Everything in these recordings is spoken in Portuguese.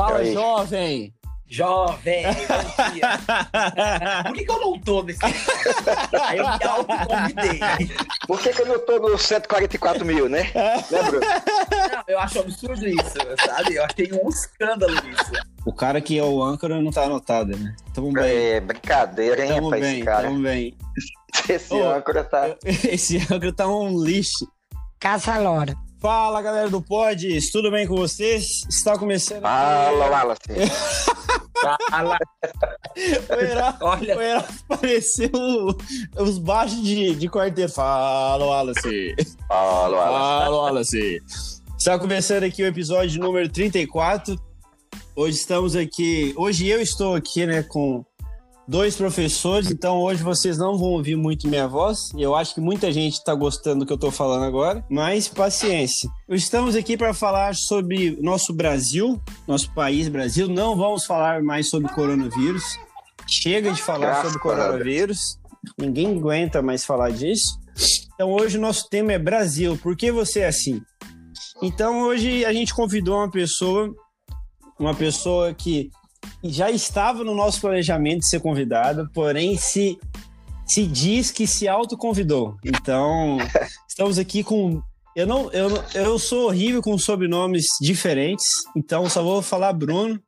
Fala, Aí. jovem! Jovem, bom dia. Por que, que eu não tô nesse Aí eu me autoconvidei. Por que, que eu não tô no 144 mil, né? Lembra? Não, eu acho absurdo isso, sabe? Eu achei um escândalo isso. O cara que é o âncora não tá anotado, né? Tamo bem. É brincadeira, hein, Tamo rapaz, bem, esse cara. tamo bem. Esse Ô, âncora tá. Esse âncora tá um lixo. Caça Lora. Fala, galera do Pods, tudo bem com vocês? Está começando Fala, Wallace. Fala, O Heraldo, olha, o Heraldo pareceu os baixos de, de quarteto. Fala, Wallace. Fala, Wallace. Fala, Wallace. Está começando aqui o episódio número 34. Hoje estamos aqui. Hoje eu estou aqui, né, com dois professores, então hoje vocês não vão ouvir muito minha voz. Eu acho que muita gente está gostando do que eu estou falando agora, mas paciência. Estamos aqui para falar sobre nosso Brasil, nosso país Brasil. Não vamos falar mais sobre coronavírus. Chega de falar Graças sobre coronavírus. Ninguém aguenta mais falar disso. Então hoje o nosso tema é Brasil. Por que você é assim? Então hoje a gente convidou uma pessoa, uma pessoa que já estava no nosso planejamento de ser convidada, porém se se diz que se autoconvidou. Então estamos aqui com eu não eu, eu sou horrível com sobrenomes diferentes, então só vou falar Bruno.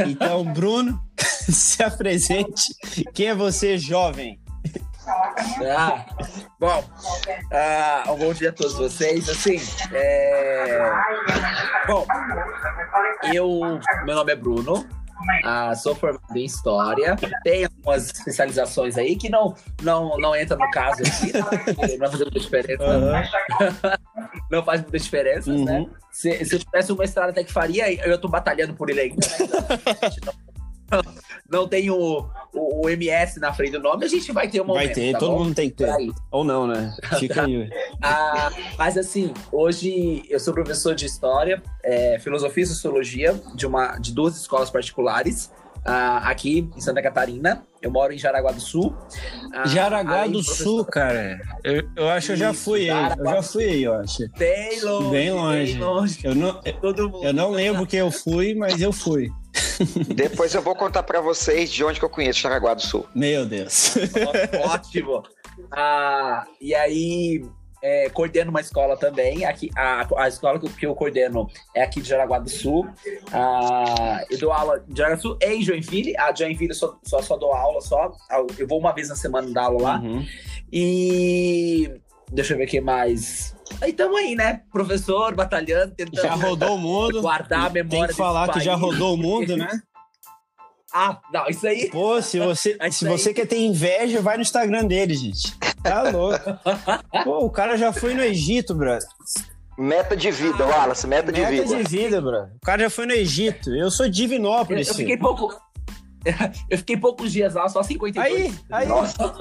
Então Bruno, se apresente. Quem é você, jovem? Ah, bom, ah, um bom dia a todos vocês. Assim, é... bom, eu, meu nome é Bruno, ah, sou formado em História, tenho algumas especializações aí que não, não, não entra no caso aqui, não vai fazer muita diferença, não faz muita diferença, né? Uhum. Se, se eu tivesse um mestrado até que faria, eu tô batalhando por ele ainda, né? Gente não, não tem o, o, MS na frente do nome, a gente vai ter um momento, Vai ter, tá todo bom? mundo tem que ter. Ou não, né? Fica aí. Ah, mas assim, hoje eu sou professor de História, é, Filosofia e Sociologia de, uma, de duas escolas particulares ah, aqui em Santa Catarina. Eu moro em Jaraguá do Sul. Ah, Jaraguá além do professor- Sul, cara. Eu, eu acho que eu já fui aí. Eu já fui aí, eu acho. Bem longe, Bem longe. bem longe. Eu não, Todo mundo. eu não lembro que eu fui, mas eu fui. Depois eu vou contar pra vocês de onde que eu conheço Jaraguá do Sul. Meu Deus. Ótimo. Ah, e aí, é, coordeno uma escola também. Aqui, a, a escola que eu, que eu coordeno é aqui de Jaraguá do Sul. Ah, eu dou aula em Jaraguá do Sul e em Joinville. A Joinville eu só, só, só dou aula, só. Eu vou uma vez na semana dar aula lá. Uhum. E deixa eu ver o que mais. Aí tamo aí, né? Professor, batalhando, tentando Já rodou o mundo. guardar a memória Tem que falar desse que já rodou o mundo, né? Ah, não, isso aí. Pô, se você, É isso se aí. você quer ter inveja, vai no Instagram dele, gente. Tá louco. Pô, o cara já foi no Egito, brother. Meta de vida, Wallace, meta, de Meta vida. de vida, brother. O cara já foi no Egito. Eu sou de Eu, Divinópolis, eu filho. fiquei pouco. Eu fiquei poucos dias lá, só 52. Aí, aí. Nossa,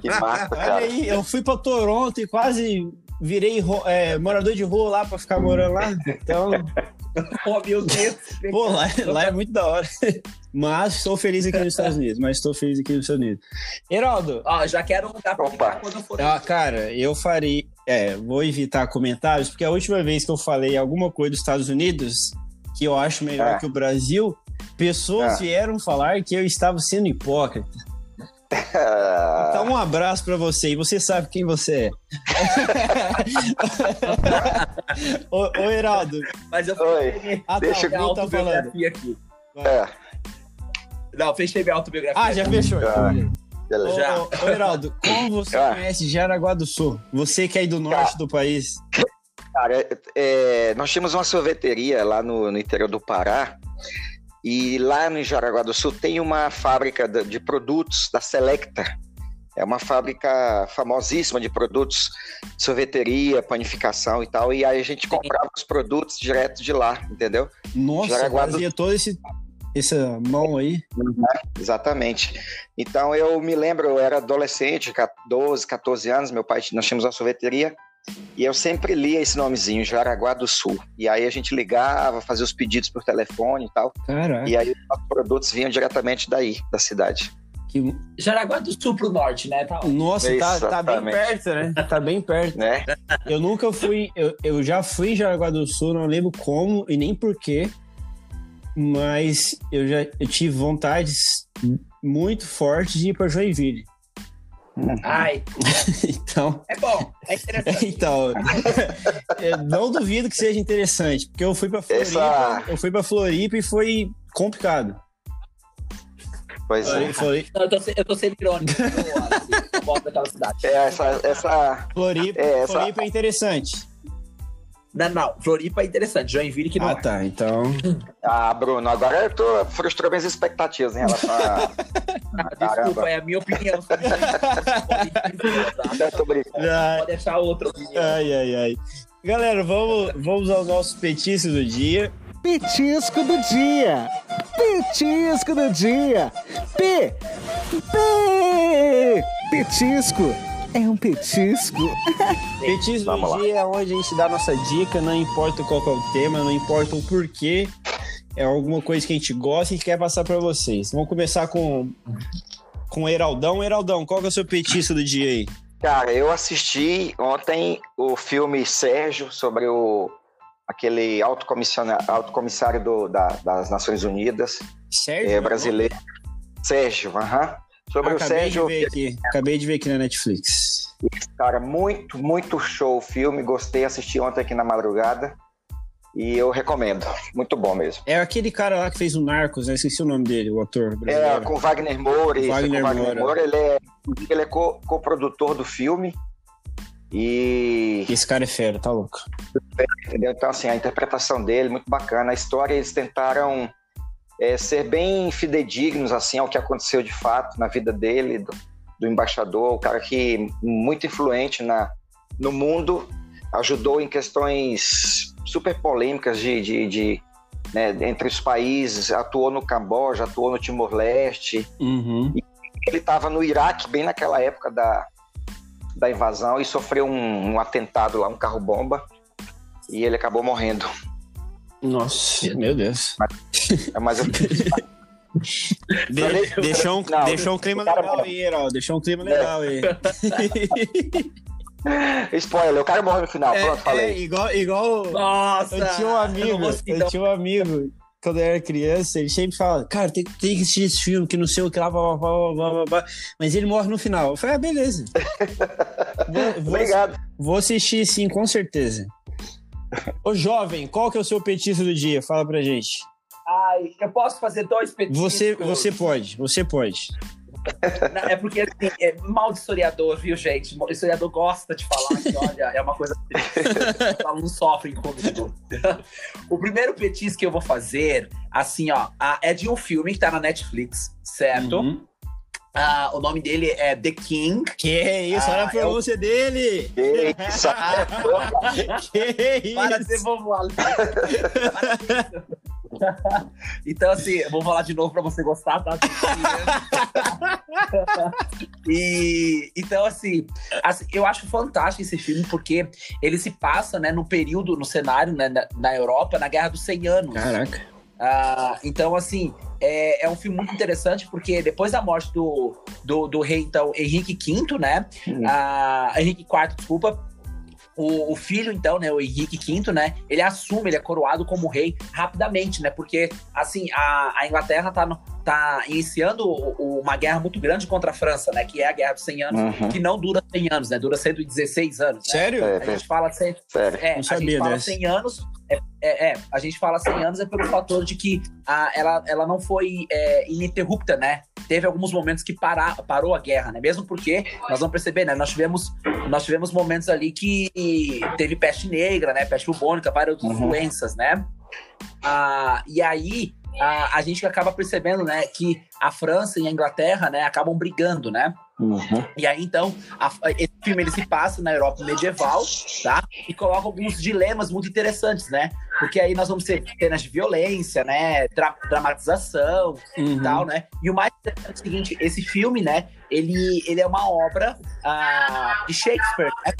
que massa, Olha cara. aí, eu fui pra Toronto e quase virei é, morador de rua lá pra ficar morando lá. Então, Oh, meu Deus. pô, lá, lá é muito da hora. Mas estou feliz aqui nos Estados Unidos. Mas estou feliz aqui nos Estados Unidos. Heraldo, Ó, já quero um lugar pra Opa. quando eu for. ah, cara, eu farei. É, vou evitar comentários, porque a última vez que eu falei alguma coisa dos Estados Unidos que eu acho melhor É. que o Brasil, pessoas É. vieram falar que eu estava sendo hipócrita. Então, um abraço pra você e você sabe quem você é. ô, ô, Heraldo. Mas eu Oi. Ah, Deixa tá, minha o Gu tá falando. aqui. é, Não, fechei minha autobiografia. Ah, já fechou. Ah, Ô, beleza. Já. ô, ô, Heraldo, como você Ah. conhece Jaraguá do Sul? Você que é aí do norte do país. Cara, é, nós tínhamos uma sorveteria lá no, no interior do Pará. E lá no Jaraguá do Sul tem uma fábrica de, produtos da Selecta. É uma fábrica famosíssima de produtos, sorveteria, panificação e tal. E aí a gente comprava os produtos direto de lá, entendeu? Nossa, Jaraguá do- fazia todo esse essa mão aí. Exatamente. Então eu me lembro, eu era adolescente, 12, 14 anos, meu pai, nós tínhamos uma sorveteria, e eu sempre lia esse nomezinho, Jaraguá do Sul. E aí a gente ligava, fazia os pedidos por telefone e tal, Caraca, e aí os produtos vinham diretamente daí, da cidade. que... Jaraguá do Sul pro norte, né? Tá, Nossa, tá, tá bem perto, né? Tá bem perto. Né? Eu nunca fui, eu, eu já fui em Jaraguá do Sul, não lembro como e nem porquê, mas eu já eu tive vontades muito fortes de ir para Joinville. Ai, Então, é bom, é interessante. então, não duvido que seja interessante, porque eu fui para Floripa, Essa- eu fui para Floripa e foi complicado. Pois é. Flori- Flori- Não, eu, tô, eu tô sendo irônico. Eu, assim, eu gosto daquela cidade. É, essa, essa, Floripa, É, essa- Floripa é interessante. Não, não, Floripa é interessante. Joinville que não Ah, é. tá. Então, Ah, Bruno, agora eu tô, frustrou minhas expectativas em relação a. Ah, desculpa, é a minha opinião. Pode- Eu tô brincando. ah, Pode deixar outra opinião. ai, ai, ai. Galera, vamos, vamos ao nosso petisco do dia. Petisco do dia. Petisco do dia. P. P. Petisco. É um petisco. Petisco Vamos do lá. dia é onde a gente dá a nossa dica, não importa qual é o tema, não importa o porquê. É alguma coisa que a gente gosta e quer passar para vocês. Vamos começar com com o Heraldão. Heraldão, qual que é o seu petisco do dia aí? Cara, eu assisti ontem o filme Sérgio sobre o aquele alto comissário, alto comissário do, da- das Nações Unidas Sérgio? é, brasileiro. Sérgio, aham. Sobre Ah, o acabei Sérgio, de ver aqui. Acabei de ver aqui na Netflix. cara, muito, muito show o filme. Gostei, assisti ontem aqui na madrugada. E eu recomendo. Muito bom mesmo. É aquele cara lá que fez o Narcos, né? Esqueci o nome dele, o ator É, brasileiro. com Wagner Moura. isso, Wagner com Wagner Moura. Moura. Ele é, ele é co- co-produtor do filme. E Esse cara é fera, tá louco. Entendeu? Então, assim, a interpretação dele, muito bacana. A história, eles tentaram é, ser bem fidedignos, assim, ao que aconteceu de fato na vida dele, do, do embaixador, o cara que muito influente na, no mundo, ajudou em questões super polêmicas de, de, de, né, entre os países, atuou no Camboja, atuou no Timor-Leste, Uhum. ele estava no Iraque bem naquela época da, da invasão e sofreu um, um atentado lá, um carro-bomba, e ele acabou morrendo. Nossa, meu Deus. É, eu, De- deixou, um, Não, deixou um clima legal morre. aí, Heraldo. Deixou um clima legal aí. spoiler, o cara morreu no final, É, pronto, é, falei. igual, igual Nossa! eu tinha um eu amigo, citar eu tinha um amigo quando eu era criança, ele sempre fala, cara, tem, tem que assistir esse filme, que não sei o que lá, blá, blá, blá, blá, blá, blá. mas ele morre no final. Eu falei, ah, beleza. Vou, vou, Obrigado. vou assistir sim, com certeza. Ô jovem, qual que é o seu petisco do dia? Fala pra gente. Ai, eu posso fazer dois petiscos? Você, você pode, você pode. Não, É porque assim, é mal de historiador, viu, gente? O historiador gosta de falar que, olha, é uma coisa que os alunos sofrem comigo. O primeiro petisco que eu vou fazer, assim, ó, a- é de um filme que tá na Netflix, certo? Uhum. Ah, o nome dele é The King. Que isso, olha a Ah, pronúncia dele! Que isso, Que isso! Para de ser vovó. Então, assim, eu vou falar de novo pra você gostar, tá? e então, assim, assim, eu acho fantástico esse filme porque ele se passa, né, no período, no cenário, né, na, na Europa, na Guerra dos 100 Anos. Caraca. Ah, então, assim, é, é um filme muito interessante porque depois da morte do, do, do rei, então, Henrique V, né? Hum. Ah, Henrique IV, desculpa. O, o filho, então, né, o Henrique V, né, ele assume, ele é coroado como rei rapidamente, né, porque, assim, a, a Inglaterra tá, no- tá iniciando uma guerra muito grande contra a França, né, que é a Guerra dos 100 Anos, Uhum. que não dura 100 anos, né, dura 116 anos, né? Sério? É, A gente fala sempre Sério. é, Não a sabia gente fala dessa. 100 anos. É, é, é, a gente fala 100 anos é pelo fator de que a, ela, ela não foi é, ininterrupta, né? Teve alguns momentos que parar, parou a guerra, né? Mesmo porque nós vamos perceber, né? Nós tivemos, nós tivemos momentos ali que teve peste negra, né? Peste bubônica, várias outras Uhum. doenças, né? Ah, e aí a, a gente acaba percebendo, né? Que a França e a Inglaterra, né? Acabam brigando, né? Uhum. E aí, então, a- esse filme ele se passa na Europa medieval, tá? E coloca alguns dilemas muito interessantes, né? Porque aí nós vamos ter cenas de violência, né? Dra- dramatização Uhum. e tal, né? E o mais interessante é o seguinte, esse filme, né? Ele, ele é uma obra ah, de Shakespeare, né?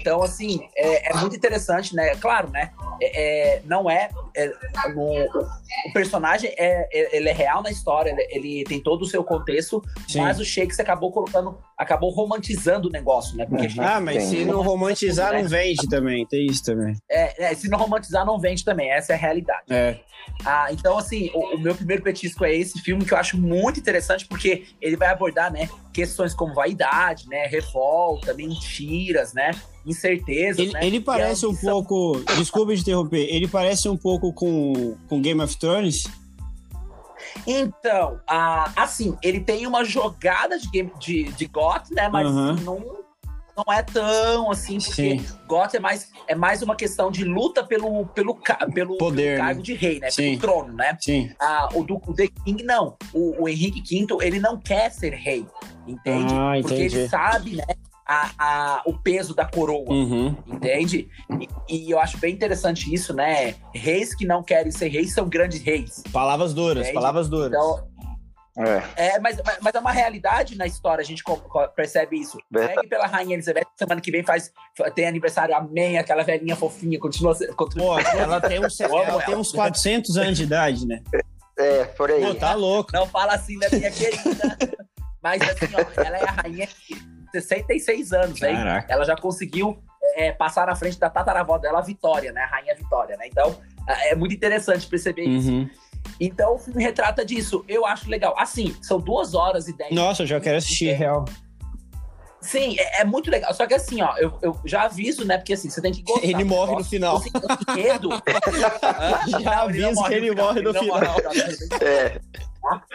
Então, assim, é, é muito interessante, né? Claro, né? é, é, não é, é o, o, personagem é, é, ele é real na história, ele, ele tem todo o seu contexto, Sim. mas o Shakespeare acabou colocando, acabou romantizando o negócio, né? Porque ah, mas se não romantizar, não vende também, tem isso também. É, se não romantizar, não vende também, essa é a realidade. É. Ah, então, assim, o, o, meu primeiro petisco é esse filme que eu acho muito interessante, porque ele vai abordar, né, questões como vaidade, né, revolta, mentiras, né, incertezas, ele, né? Ele parece um pouco, desculpa de interromper, ele parece um pouco com, com Game of Thrones? Então, ah, assim, ele tem uma jogada de, game, de, de GOT, né, mas uhum. não não é tão assim, porque Sim. É mais, é mais uma questão de luta pelo, pelo, pelo, Poder, pelo cargo né? de rei, né? Sim. Pelo trono, né? Sim. Ah, o, do, o The King, não. O, o Henrique V, ele não quer ser rei, entende? Ah, porque ele sabe, né? A, a, o peso da coroa, uhum. entende? E, e, eu acho bem interessante isso, né? Reis que não querem ser reis são grandes reis. Palavras duras, entende? palavras duras. Então, é. é mas, mas é uma realidade na história, a gente percebe isso. Pegue pela Rainha Elizabeth, semana que vem faz, tem aniversário, amém, aquela velhinha fofinha, continua... continua... Pô, ela tem uns, ela ela. tem uns 400 anos de idade, né? É, por aí. Pô, tá louco. Não fala assim da minha querida. mas assim, ó, ela é a rainha de 66 anos, aí ela já conseguiu é, passar na frente da tataravó dela, a Vitória, né? A rainha Vitória, né? Então, é muito interessante perceber uhum. isso. Então o filme retrata disso. Eu acho legal. Assim, são duas horas e dez. Nossa, eu já quero assistir, real. Sim, é, é, muito legal. Só que assim, ó, eu, eu já aviso, né? Porque assim, você tem que gostar. Ele morre no final. Assim, medo. já aviso que ele morre no final. É.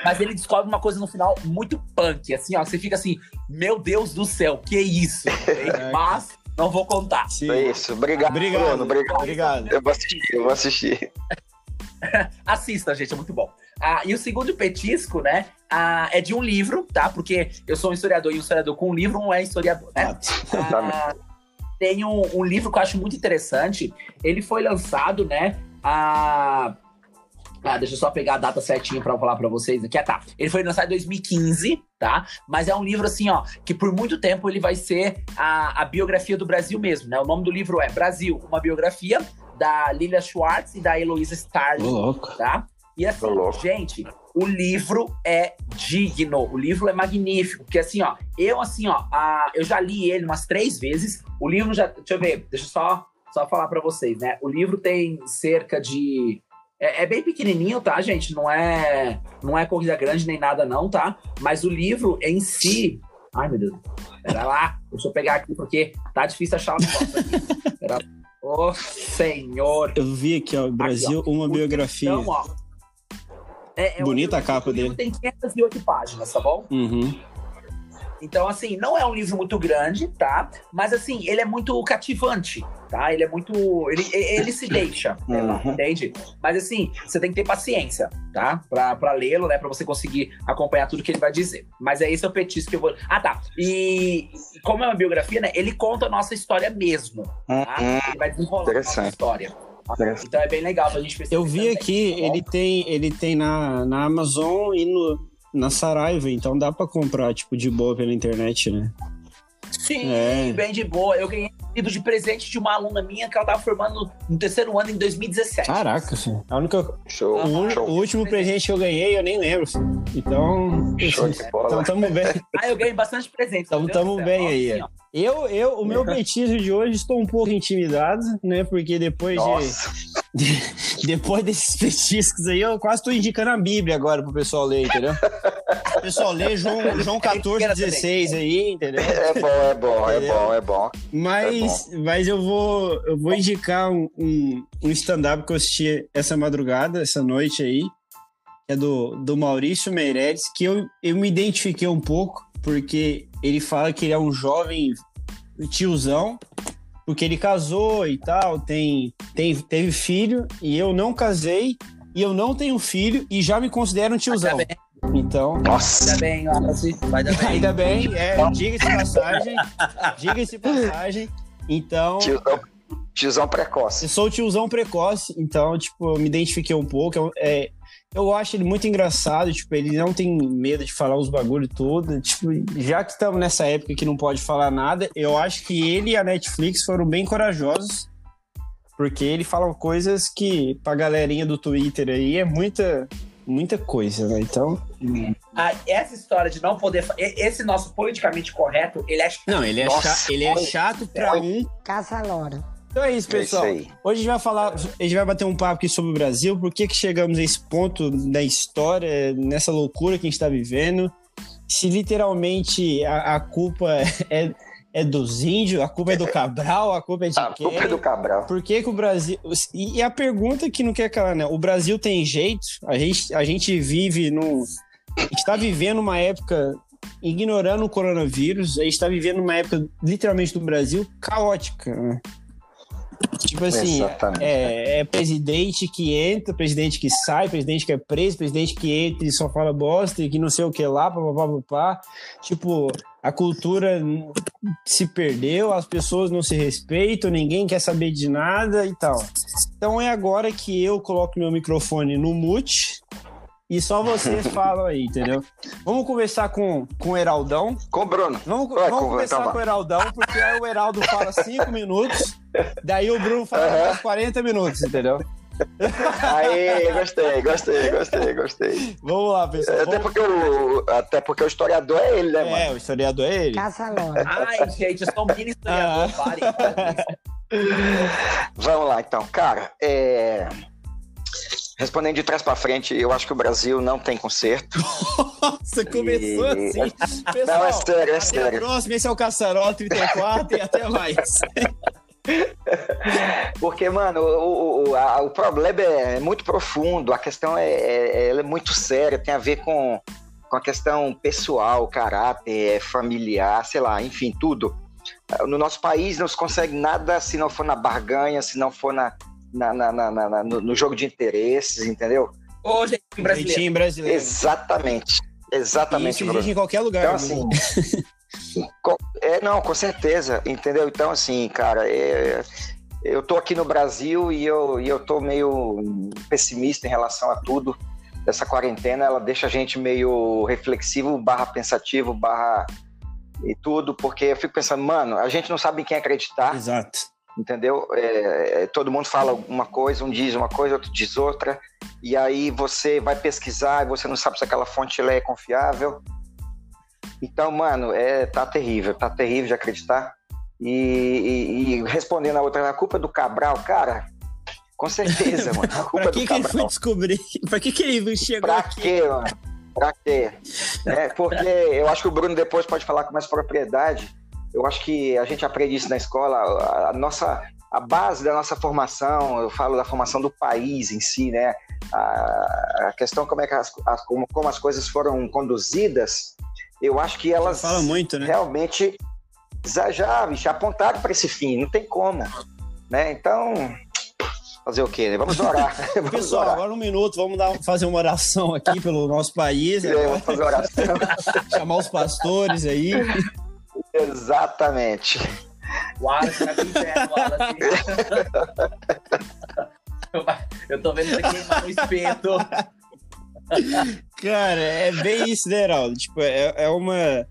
Mas ele descobre uma coisa no final muito punk, assim, ó. Você fica assim, meu Deus do céu, que isso? Mas não vou contar. Sim. É isso. Obrigado, obrigado, Bruno. Obrigado. obrigado. Eu vou assistir, eu vou assistir. Assista, gente, é muito bom. Ah, e o segundo petisco, né, ah, é de um livro, tá? Porque eu sou um historiador e um historiador com um livro não é historiador, né? Ah, tem um, um, livro que eu acho muito interessante. Ele foi lançado, né, a... Ah, deixa eu só pegar a data certinha para falar para vocês aqui. Ah, tá. Ele foi lançado em 2015, tá? Mas é um livro assim, ó, que por muito tempo ele vai ser a, a biografia do Brasil mesmo, né? O nome do livro é Brasil, uma biografia da Lilia Schwartz e da Heloísa Starling, tá? E assim, gente, o livro é digno, o livro é magnífico, porque assim, ó, eu assim, ó, a, eu já li ele umas três vezes, o livro já, deixa eu ver, deixa eu só, só falar para vocês, né? O livro tem cerca de é, é, bem pequenininho, tá, gente? Não é, não é corrida grande nem nada, não, tá? Mas o livro em si. Ai, meu Deus. Pera lá, deixa eu pegar aqui, porque tá difícil achar o negócio aqui. Pera lá. Oh, senhor! Eu vi aqui, ó, Brasil, aqui, ó, uma biografia. Então, ó, é, é Bonita um, a capa dele. Tem 508 páginas, tá bom? Uhum. Então, assim, não é um livro muito grande, tá? Mas, assim, ele é muito cativante, tá? Ele é muito. Ele, ele se deixa, uhum. entende? Mas, assim, você tem que ter paciência, tá? Pra, pra lê-lo, né? Pra você conseguir acompanhar tudo que ele vai dizer. Mas é esse o petisco que eu vou. Ah, tá. E como é uma biografia, né? Ele conta a nossa história mesmo, tá? Uhum. Ele vai desenvolver a nossa história. Então é bem legal pra gente perceber. Eu vi também, aqui, tá ele tem, ele tem na, na Amazon e no, na Saraiva, então dá para comprar, tipo, de boa pela internet, né? Sim, é. bem de boa. Eu ganhei pedido de presente de uma aluna minha que ela tava formando no terceiro ano em 2017. Caraca, sim. A única. Show. O, show. o último presente que eu ganhei, eu nem lembro. Filho. Então. Show de bola. Então tamo bem. ah, eu ganhei bastante presente. Então tamo bem aí. Assim, eu, eu, o meu petismo de hoje estou um pouco intimidado, né? Porque depois Nossa. de. depois desses petiscos aí, eu quase estou indicando a Bíblia agora pro pessoal ler, entendeu? O pessoal lê João, João 14, 16 aí, entendeu? É bom, é bom, é bom, é bom. Mas, bom. mas eu vou, eu vou indicar um, um, um stand-up que eu assisti essa madrugada, essa noite aí. É do, do Maurício Meirelles, que eu, eu me identifiquei um pouco, porque ele fala que ele é um jovem tiozão, porque ele casou e tal, tem, tem, teve filho, e eu não casei, e eu não tenho filho, e já me considero um tiozão. Então. Nossa! Ainda bem, vai dar bem. Ainda bem, é, diga-se passagem. diga-se passagem. Então. Tiozão, tiozão precoce. Eu sou tiozão precoce, então, tipo, eu me identifiquei um pouco. É, eu acho ele muito engraçado, tipo, ele não tem medo de falar os bagulho todo. Tipo, já que estamos nessa época que não pode falar nada, eu acho que ele e a Netflix foram bem corajosos Porque ele fala coisas que, pra galerinha do Twitter aí, é muita, muita coisa, né? Então. Ah, essa história de não poder. Esse nosso politicamente correto, ele é. Não, ele é, Nossa, cha- ele é chato pra um. Casa Lora. Então é isso, É isso pessoal. Hoje a gente vai falar, a gente vai bater um papo aqui sobre o Brasil, por que, que chegamos a esse ponto da história, nessa loucura que a gente está vivendo. Se literalmente a, a culpa é, é dos índios, a culpa é do Cabral, a culpa é de A quem? culpa é do Cabral. Por que, que o Brasil. E a pergunta que não quer calar, né? O Brasil tem jeito? A gente, a gente vive num. A gente está vivendo uma época ignorando o coronavírus, a gente está vivendo uma época, literalmente, do Brasil caótica. Né? Tipo assim, é, é presidente que entra, presidente que sai, presidente que é preso, presidente que entra e só fala bosta e que não sei o que lá, papapá, papá. Tipo, a cultura se perdeu, as pessoas não se respeitam, ninguém quer saber de nada e tal. Então é agora que eu coloco meu microfone no mute e só vocês falam aí, entendeu? Vamos conversar com, com o Heraldão. Com o Bruno. Vamos, Vai, vamos então vai. com o Heraldão, porque aí o Heraldo fala cinco minutos, daí o Bruno fala mais 40 minutos, entendeu? Aí, gostei, gostei, gostei, gostei. Vamos lá, pessoal. Até Vamos- porque o, até porque o historiador é ele, né, mano? É, o historiador é ele. Casa Lora. Ai, gente, eu sou um mini historiador, Ah. pare. Vamos lá, então. Cara, é... respondendo de trás pra frente, eu acho que o Brasil não tem conserto. Você começou E- assim. Pessoal, Não, é sério, é até a sério. próxima. Esse é o Caçarol 34 e até mais. Porque, mano, o, o, a- o problema é muito profundo, a questão é, é- ela é muito séria, tem a ver com, com a questão pessoal, caráter, familiar, sei lá, enfim, tudo. No nosso país não se consegue nada se não for na barganha, se não for na, na- na- na- na- na- no, no jogo de interesses, entendeu? Ô, gente, brasileiro. Jeitinho brasileiro. Exatamente. E Exatamente, Isso Bruno. existe em qualquer lugar. Então, assim, é, não, com certeza, entendeu? Então, assim, cara, é, eu tô aqui no Brasil e eu, e eu tô meio pessimista em relação a tudo. Essa quarentena, ela deixa a gente meio reflexivo, barra pensativo, barra e tudo, porque eu fico pensando, mano, a gente não sabe em quem acreditar, Exato. entendeu? É, é, todo mundo fala uma coisa, um diz uma coisa, outro diz outra, e aí você vai pesquisar e você não sabe se aquela fonte é confiável. Então, mano, é, tá terrível, tá terrível de acreditar. E, e- e respondendo a outra, a culpa é do Cabral, cara, com certeza, mano. A culpa Pra é que, do que ele foi descobrir? Pra que, que ele chegou Pra aqui? quê, mano? Pra quê? É, porque eu acho que o Bruno depois pode falar com mais propriedade. Eu acho que a gente aprende isso na escola. A, a nossa, a base da nossa formação, eu falo da formação do país em si, né? A, a questão como é que as, as- como, como as coisas foram conduzidas, eu acho que elas Fala muito, né? realmente já, já bicho, apontaram para esse fim. Não tem como, né? Então fazer o quê? né? Vamos orar. Vamos Pessoal, orar. agora um minuto, vamos dar, fazer uma oração aqui pelo nosso país, É, agora, vamos fazer oração. chamar os pastores aí. Exatamente. Wallace Wallace. Eu tô vendo você queimar no espeto. Cara, é bem isso, né, Heraldo? Tipo, é, é uma.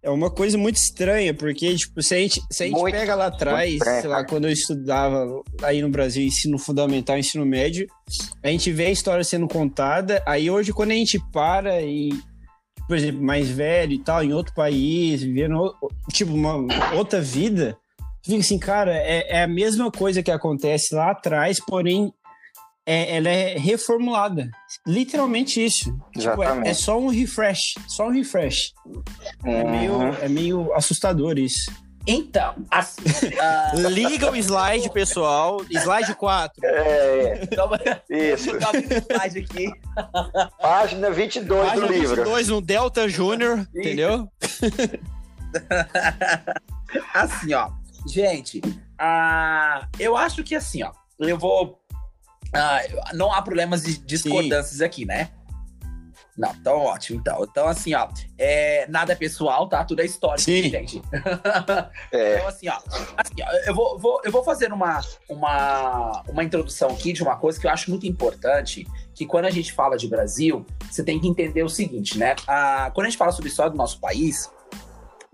É uma coisa muito estranha, porque, tipo, se a gente, se a gente Muito, pega lá atrás, sei lá, quando eu estudava aí no Brasil, ensino fundamental, ensino médio, a gente vê a história sendo contada, aí hoje, quando a gente para e, por exemplo, mais velho e tal, em outro país, vivendo, tipo, uma outra vida, fica assim, cara, é, é a mesma coisa que acontece lá atrás, porém, é, ela é reformulada. Literalmente isso. Tipo, é, é só um refresh, só um refresh. É, Uhum. meio, é meio assustador isso. Então, assim. ah, Liga o slide, pessoal. Slide 4. É, então, isso. eu tô abrindo o slide aqui. Página 22 Página do livro. 22 no Delta Júnior, entendeu? Assim, ó. Gente, ah, eu acho que assim, ó. Eu vou. Ah, não há problemas de discordâncias aqui, né? Não, então ótimo, então. Então, assim, ó, é, nada é pessoal, tá? Tudo é histórico, Sim. gente. É, Então, assim, ó, assim, ó, eu, vou, vou- eu vou fazer uma, uma, uma introdução aqui de uma coisa que eu acho muito importante, que quando a gente fala de Brasil, você tem que entender o seguinte, né? Ah, quando a gente fala sobre a história do nosso país,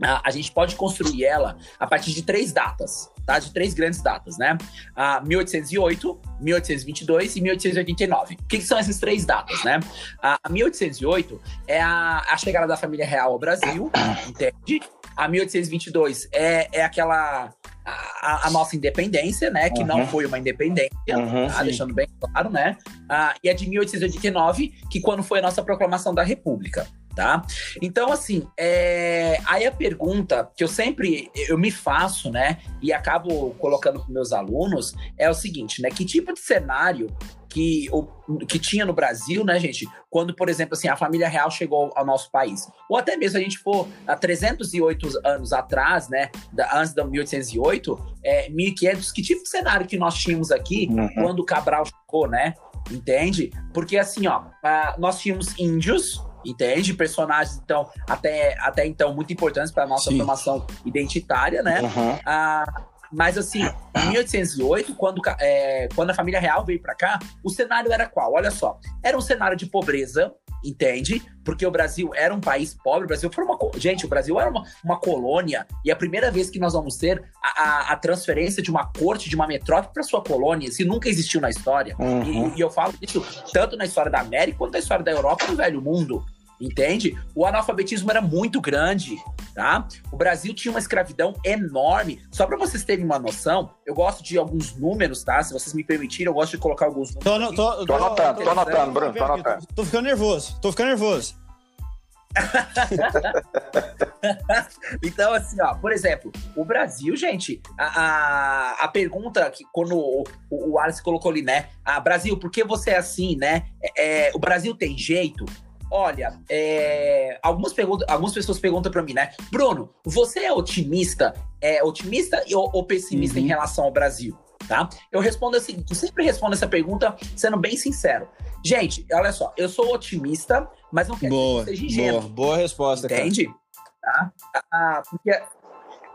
a, gente pode construir ela a partir de três datas, tá? De três grandes datas, né? A 1808, 1822 e 1889. O que, que são essas três datas, né? A, a 1808 é a, a chegada da família real ao Brasil, entende? A 1822 é, é aquela a, a, nossa independência, né? Que uhum. não foi uma independência, uhum, tá? deixando bem claro, né? Ah, e a de 1889, que quando foi a nossa proclamação da República tá? Então, assim, é... aí a pergunta que eu sempre eu me faço, né, e acabo colocando para meus alunos é o seguinte, né? Que tipo de cenário que, o, que tinha no Brasil, né, gente? Quando, por exemplo, assim, a família real chegou ao nosso país. Ou até mesmo a gente for há 308 anos atrás, né, da, antes de 1808, é, 1500, que tipo de cenário que nós tínhamos aqui uhum. quando o Cabral chegou, né? Entende? Porque, assim, ó, nós tínhamos índios, entende? Personagens, então, até, até então, muito importantes para a nossa Sim. formação identitária, né? Uhum. Ah, mas assim, em 1808, quando, é, quando a família real veio para cá, o cenário era qual? Olha só, era um cenário de pobreza, entende? Porque o Brasil era um país pobre, o Brasil foi uma. Gente, o Brasil era uma, uma colônia, e a primeira vez que nós vamos ter a, a, a transferência de uma corte, de uma metrópole para sua colônia, isso nunca existiu na história. Uhum. E, e, eu falo isso tanto na história da América quanto na história da Europa e do Velho Mundo entende? O analfabetismo era muito grande, tá? O Brasil tinha uma escravidão enorme. Só para vocês terem uma noção, eu gosto de alguns números, tá? Se vocês me permitirem, eu gosto de colocar alguns números. Tô, no, tô, tô, tô anotando, tô, tô anotando, Bruno, tô anotando. Tô ficando nervoso, tô ficando nervoso. então, assim, ó, por exemplo, o Brasil, gente, a, a, a pergunta que quando o, o, o Alice colocou ali, né? Ah, Brasil, por que você é assim, né? É, é, o Brasil tem jeito? Olha, é, algumas, algumas pessoas perguntam para mim, né? Bruno, você é otimista? É otimista ou, ou pessimista uhum. em relação ao Brasil? Tá? Eu respondo assim, eu sempre respondo essa pergunta sendo bem sincero. Gente, olha só, eu sou otimista, mas não quero boa, que seja ingênuo. Boa, boa resposta, Entende? Tá? Ah, porque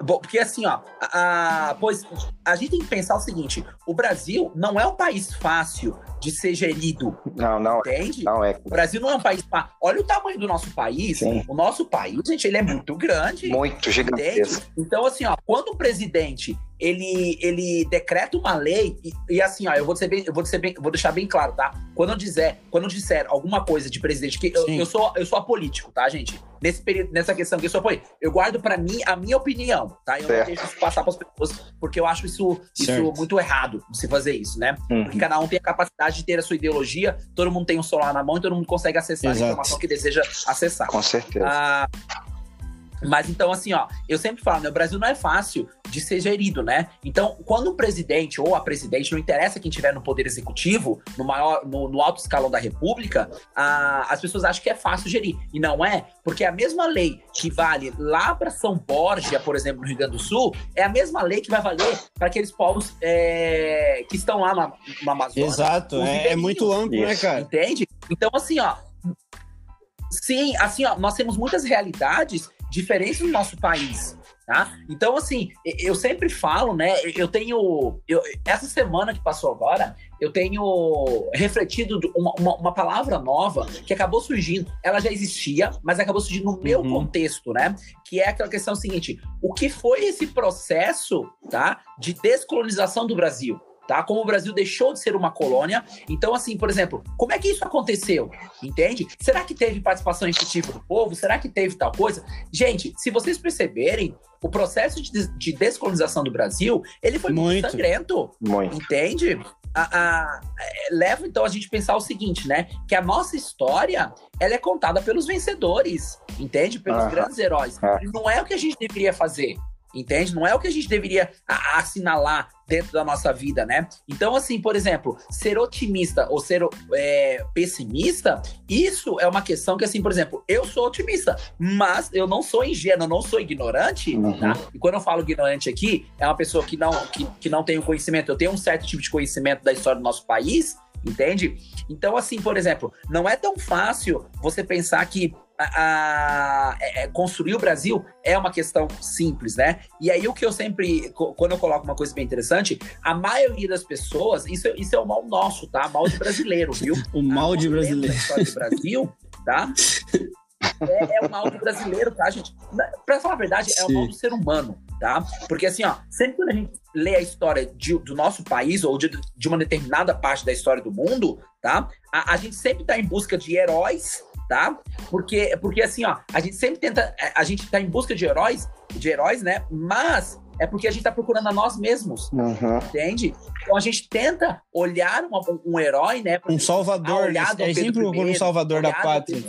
porque assim, ó, a, a, pois a gente tem que pensar o seguinte: o Brasil não é um país fácil de ser gerido. Não, não. É. Entende? Não é. O Brasil não é um país fácil. Olha o tamanho do nosso país. Sim. O nosso país, gente, ele é muito grande. Muito gigantesco. Então, assim, ó, quando o presidente ele, ele decreta uma lei e, e, assim, ó, eu vou, ser bem, eu vou, ser bem, vou deixar bem claro, tá? Quando eu disser, quando eu disser alguma coisa de presidente, que eu, eu, sou eu sou apolítico, tá, gente? Nesse período, nessa questão que eu sou apoio, eu guardo para mim a minha opinião, tá? Eu certo. não deixo isso passar para as pessoas, porque eu acho isso, isso muito errado se fazer isso, né? Uhum. Porque cada um tem a capacidade de ter a sua ideologia, todo mundo tem um celular na mão e todo mundo consegue acessar Exato. a informação que deseja acessar. Com certeza. Ah, mas então, assim, ó, eu sempre falo, né, o Brasil não é fácil de ser gerido, né? Então, quando o presidente ou a presidente, não interessa quem estiver no poder executivo, no maior, no, no alto escalão da república, a, as pessoas acham que é fácil gerir. E não é, porque a mesma lei que vale lá para São Borja, por exemplo, no Rio Grande do Sul, é a mesma lei que vai valer para aqueles povos é, que estão lá na, na Amazônia. Exato, é, é, muito amplo, né, cara? Entende? Então, assim, ó, sim, assim, ó, nós temos muitas realidades diferentes no nosso país. Tá? Então, assim, eu sempre falo, né? Eu tenho. Eu, essa semana que passou agora, eu tenho refletido uma, uma, uma, palavra nova que acabou surgindo. Ela já existia, mas acabou surgindo no meu uhum. contexto, né? Que é aquela questão seguinte: o que foi esse processo tá, de descolonização do Brasil? Tá? Como o Brasil deixou de ser uma colônia. Então, assim, por exemplo, como é que isso aconteceu? Entende? Será que teve participação efetiva do povo? Será que teve tal coisa? Gente, se vocês perceberem, o processo de, de descolonização do Brasil, ele foi muito, muito sangrento. Muito. Entende? A, a, é, leva então a gente pensar o seguinte, né? Que a nossa história ela é contada pelos vencedores, entende? Pelos grandes heróis. Não é o que a gente deveria fazer. Entende? Não é o que a gente deveria assinalar dentro da nossa vida, né? Então, assim, por exemplo, ser otimista ou ser é, pessimista, isso é uma questão que, assim, por exemplo, eu sou otimista, mas eu não sou ingênuo, não sou ignorante, uhum. tá? E quando eu falo ignorante aqui, é uma pessoa que não, que, que não tem o conhecimento, eu tenho um certo tipo de conhecimento da história do nosso país, entende? Então, assim, por exemplo, não é tão fácil você pensar que a, a, é, construir o Brasil é uma questão simples, né? E aí o que eu sempre, quando eu coloco uma coisa bem interessante, a maioria das pessoas, isso, isso é o mal nosso, tá? Mal de brasileiro, viu? o mal de brasileiro. História do Brasil, tá? é, é o mal do brasileiro, tá, gente? Pra falar a verdade, é o mal do ser humano, tá? Porque assim, ó, sempre quando a gente lê a história de, do nosso país ou de, de uma determinada parte da história do mundo, tá? A, a gente sempre tá em busca de heróis, tá? Porque, porque assim, ó, a gente sempre tenta, a gente tá em busca de heróis, de heróis, né? Mas é porque a gente está procurando a nós mesmos, uhum. entende? Então a gente tenta olhar uma, um herói, né? Um salvador, ah, é sempre procura um salvador da pátria.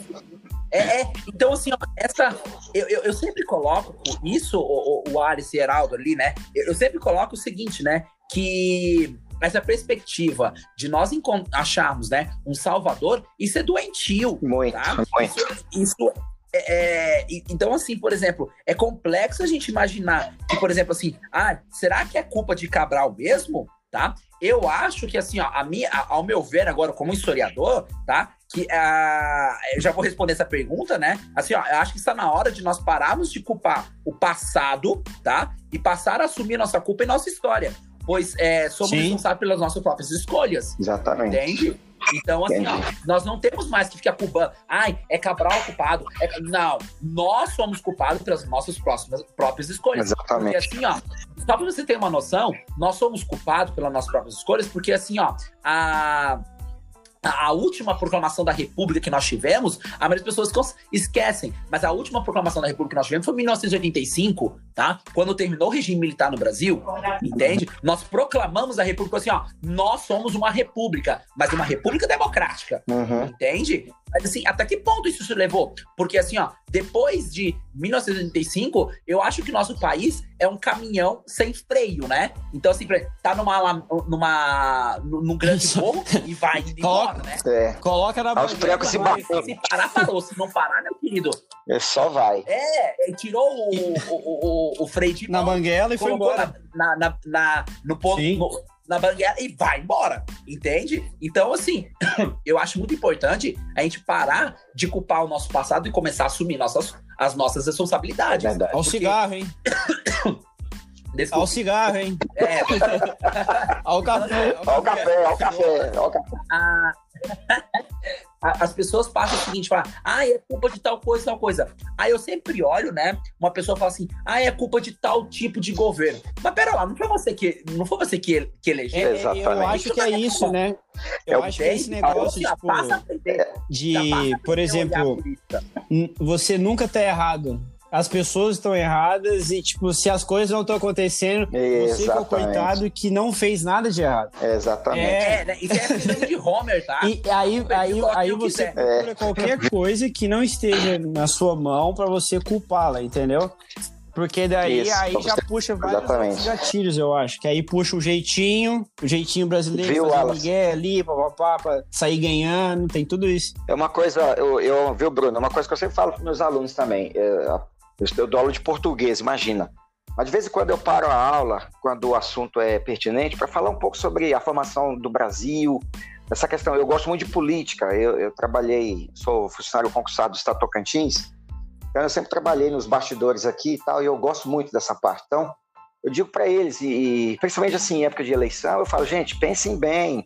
É, é, então, assim, ó, essa. Eu, eu, eu, sempre coloco isso, o, o, o Ares e Heraldo ali, né? Eu, eu sempre coloco o seguinte, né? Que essa perspectiva de nós acharmos, né, um salvador, isso é doentio. Muito, tá? muito. Isso, isso é, é, então, assim, por exemplo, é complexo a gente imaginar que, por exemplo, assim, ah, será que é culpa de Cabral mesmo? Tá? Eu acho que, assim, ó, a minha, ao meu ver, agora, como historiador, tá? Que uh, eu já vou responder essa pergunta, né? Assim, ó, eu acho que está na hora de nós pararmos de culpar o passado, tá? E passar a assumir nossa culpa em nossa história. Pois é, somos Sim. responsáveis pelas nossas próprias escolhas. Exatamente. Entende? Então, assim, ó, nós não temos mais que ficar culpando. Ai, é Cabral culpado. É... Não, nós somos culpados pelas nossas próximas, próprias escolhas. Exatamente. Porque, assim, ó, só pra você ter uma noção, nós somos culpados pelas nossas próprias escolhas, porque, assim, ó, a a última proclamação da República que nós tivemos, a maioria das pessoas esquecem, mas a última proclamação da República que nós tivemos foi em 1985, tá? Quando terminou o regime militar no Brasil, entende? Nós proclamamos a República assim, ó, nós somos uma república, mas uma república democrática, uhum. entende? Mas assim, até que ponto isso se levou? Porque assim, ó, depois de 1985, eu acho que nosso país é um caminhão sem freio, né? Então, assim, tá numa, numa, num grande morro e vai indo embora, né? É. Coloca na Aos bandeira. Se, se parar, parou. Se não parar, meu querido. É só vai. É, tirou o, o, o, o freio de mão. Na banguela e foi embora. Na, na, na, no ponto na banguela e vai embora, entende? Então, assim, eu acho muito importante a gente parar de culpar o nosso passado e começar a assumir nossas, as nossas responsabilidades. Verdade. Ao cigarro, hein? Desculpa. Ao cigarro, hein? É. ao café. Ao café, ao café, ao café. Ah, as pessoas passam o seguinte, falam, ah, é culpa de tal coisa, tal coisa. Aí eu sempre olho, né? Uma pessoa fala assim, ah, é culpa de tal tipo de governo. Mas pera lá, não foi você que, não foi você que, que elegeu? É, Exatamente. Eu acho que é isso, né? Eu é acho que é esse negócio, tipo, de, por exemplo, você nunca tá errado as pessoas estão erradas e, tipo, se as coisas não estão acontecendo, Exatamente. você que é o coitado que não fez nada de errado. Exatamente. É, né? Isso é de Homer, tá? E aí, aí, aí você procura qualquer coisa que não esteja na sua mão para você culpá-la, entendeu? Porque daí Isso, aí já puxa vários gatilhos, eu acho. Que aí puxa o jeitinho, o jeitinho brasileiro, viu, fazer Miguel ali, papapá, pra sair ganhando, tem tudo isso. É uma coisa, eu, eu viu, Bruno, é uma coisa que eu sempre falo para meus alunos também. É, eu dou aula de português, imagina. Mas de vez em quando eu paro a aula, quando o assunto é pertinente, para falar um pouco sobre a formação do Brasil, essa questão. Eu gosto muito de política. Eu, eu trabalhei, sou funcionário concursado do Estado Tocantins, então eu sempre trabalhei nos bastidores aqui e tal, e eu gosto muito dessa parte. Então, eu digo para eles, e, principalmente assim, em época de eleição, eu falo, gente, pensem bem,